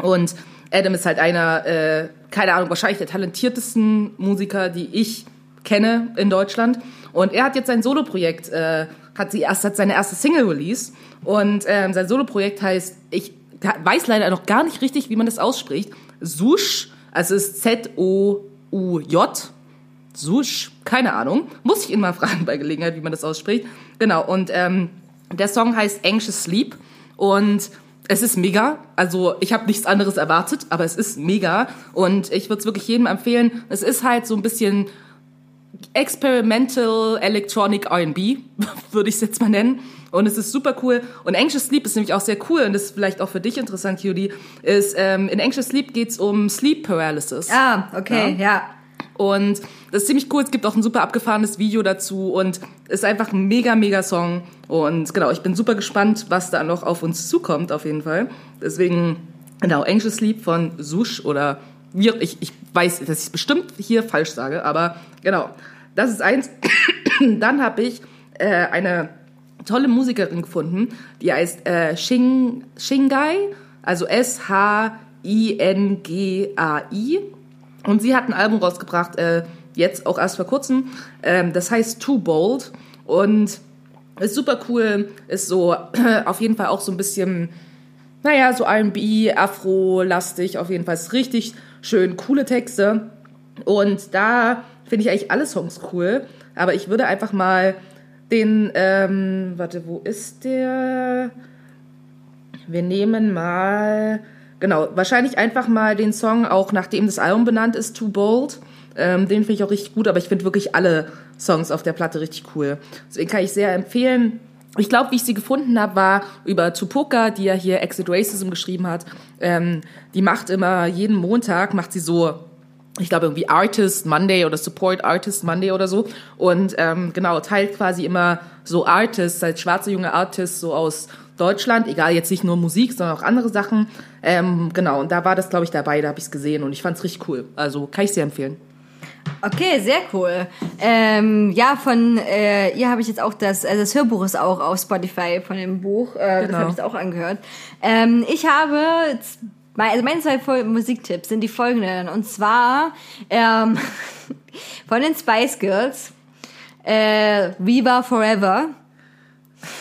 Und Adam ist halt einer, äh, keine Ahnung, wahrscheinlich der talentiertesten Musiker, die ich kenne in Deutschland. Und er hat jetzt sein Soloprojekt, äh, hat erst hat seine erste Single release und ähm, sein Soloprojekt heißt, ich weiß leider noch gar nicht richtig, wie man das ausspricht. Sush, also ist Z Sush, keine Ahnung. Muss ich ihn mal fragen bei Gelegenheit, wie man das ausspricht. Genau, und ähm, der Song heißt Anxious Sleep und es ist mega. Also ich habe nichts anderes erwartet, aber es ist mega und ich würde es wirklich jedem empfehlen. Es ist halt so ein bisschen Experimental Electronic R&B, würde ich es jetzt mal nennen. Und es ist super cool. Und Anxious Sleep ist nämlich auch sehr cool und das ist vielleicht auch für dich interessant, Judy, ist, ähm, in Anxious Sleep geht's um Sleep Paralysis. Ah, okay, ja. Und das ist ziemlich cool. Es gibt auch ein super abgefahrenes Video dazu und ist einfach ein mega, mega Song. Und genau, ich bin super gespannt, was da noch auf uns zukommt, auf jeden Fall. Deswegen, genau, Anxious Sleep von Sush oder ich, ich weiß, dass ich es bestimmt hier falsch sage, aber genau, das ist eins. Dann habe ich äh, eine tolle Musikerin gefunden, die heißt äh, Shing, Shingai, also S-H-I-N-G-A-I. Und sie hat ein Album rausgebracht, äh, jetzt auch erst vor kurzem. Ähm, das heißt Too Bold und ist super cool. Ist so auf jeden Fall auch so ein bisschen, naja, so R&B, Afro-lastig. Auf jeden Fall ist richtig schön, coole Texte. Und da finde ich eigentlich alle Songs cool. Aber ich würde einfach mal den, ähm, warte, wo ist der? Wir nehmen mal, genau, wahrscheinlich einfach mal den Song, auch nachdem das Album benannt ist, Too Bold. Ähm, den finde ich auch richtig gut, aber ich finde wirklich alle Songs auf der Platte richtig cool. Deswegen kann ich sehr empfehlen. ich glaube, wie ich sie gefunden habe, war über Tupoka, die ja hier Exit Racism geschrieben hat. Ähm, die macht immer jeden Montag macht sie so, ich glaube irgendwie Artist Monday oder Support Artist Monday oder so. Und ähm, genau teilt quasi immer so Artists, als schwarze junge Artists so aus Deutschland, egal jetzt nicht nur Musik, sondern auch andere Sachen. Ähm, genau, und da war das, glaube ich, dabei, da habe ich es gesehen und ich fand es richtig cool. Also kann ich sehr empfehlen. Okay, sehr cool. Ähm, ja, von äh, ihr habe ich jetzt auch das, also das Hörbuch ist auch auf Spotify von dem Buch. Äh, Das Genau. habe ich auch angehört. Ähm, ich habe, also meine zwei Fol Musiktipps sind die folgenden. Und zwar ähm, von den Spice Girls, äh, Viva Forever.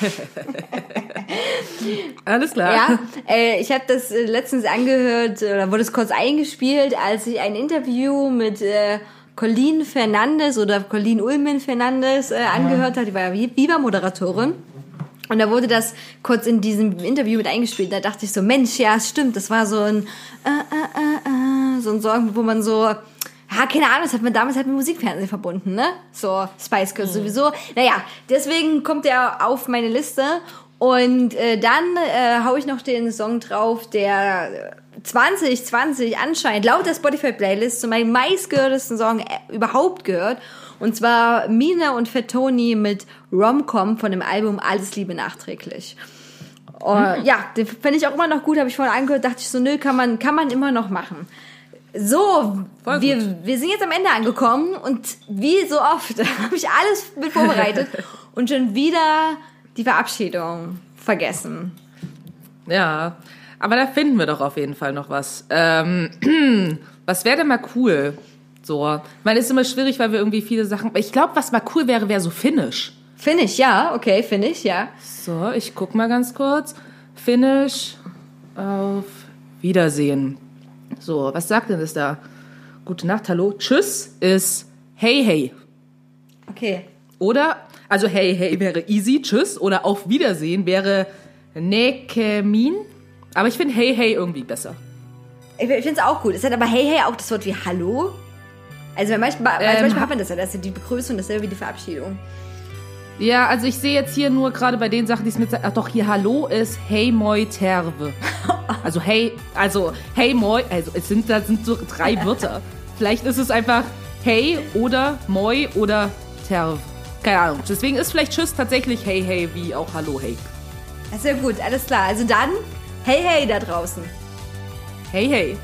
Alles klar. Ja, äh, ich habe das äh, letztens angehört, oder wurde es kurz eingespielt, als ich ein Interview mit äh, Colleen Fernandes oder Colleen Ulmen Fernandes äh, angehört habe. Die war ja Viva-Moderatorin. Und da wurde das kurz in diesem Interview mit eingespielt. Da dachte ich so, Mensch, ja, es stimmt. Das war so ein, äh, äh, äh, äh, so ein Song, wo man so, ja, keine Ahnung, das hat man damals halt mit Musikfernsehen verbunden, ne? So, Spice Girls sowieso. Naja, deswegen kommt er auf meine Liste. Und äh, dann äh, hau ich noch den Song drauf, der 2020 anscheinend laut der Spotify-Playlist zu meinem meistgehörtesten Song äh, überhaupt gehört. Und zwar Mina und Fettoni mit Romcom von dem Album Alles Liebe nachträglich. Oh, Ja, den finde ich auch immer noch gut, habe ich vorhin angehört, dachte ich so, nö, kann man, kann man immer noch machen. So, Voll gut. wir, wir sind jetzt am Ende angekommen und wie so oft habe ich alles mit vorbereitet und schon wieder die Verabschiedung vergessen. Ja, aber da finden wir doch auf jeden Fall noch was. Ähm, was wäre denn mal cool? So, ich meine, ist immer schwierig, weil wir irgendwie viele Sachen. Ich glaube, was mal cool wäre, wäre so Finnisch. Finde ich, ja, okay, finde ich, ja. So, ich guck mal ganz kurz. Finnisch auf Wiedersehen. So, was sagt denn das da? Gute Nacht, hallo. Tschüss ist hey, hey. Okay. Oder, also hey, hey wäre easy, tschüss. Oder auf Wiedersehen wäre Nekemin. Aber ich finde hey, hey irgendwie besser. Ich, ich finde es auch gut. Es hat aber hey, hey auch das Wort wie Hallo. Also manchmal, Ähm, manchmal hat man das ja, das ist die Begrüßung, dasselbe wie die Verabschiedung. Ja, also ich sehe jetzt hier nur gerade bei den Sachen, die es mit. Ach doch, hier Hallo ist Hey Moi Terve. Also hey, also hey Moi, also es sind, da sind so drei Wörter. Vielleicht ist es einfach Hey oder Moi oder Terve. Keine Ahnung. Deswegen ist vielleicht Tschüss tatsächlich Hey Hey wie auch Hallo Hey. Das ja gut, alles klar. Also dann, hey, hey da draußen. Hey Hey.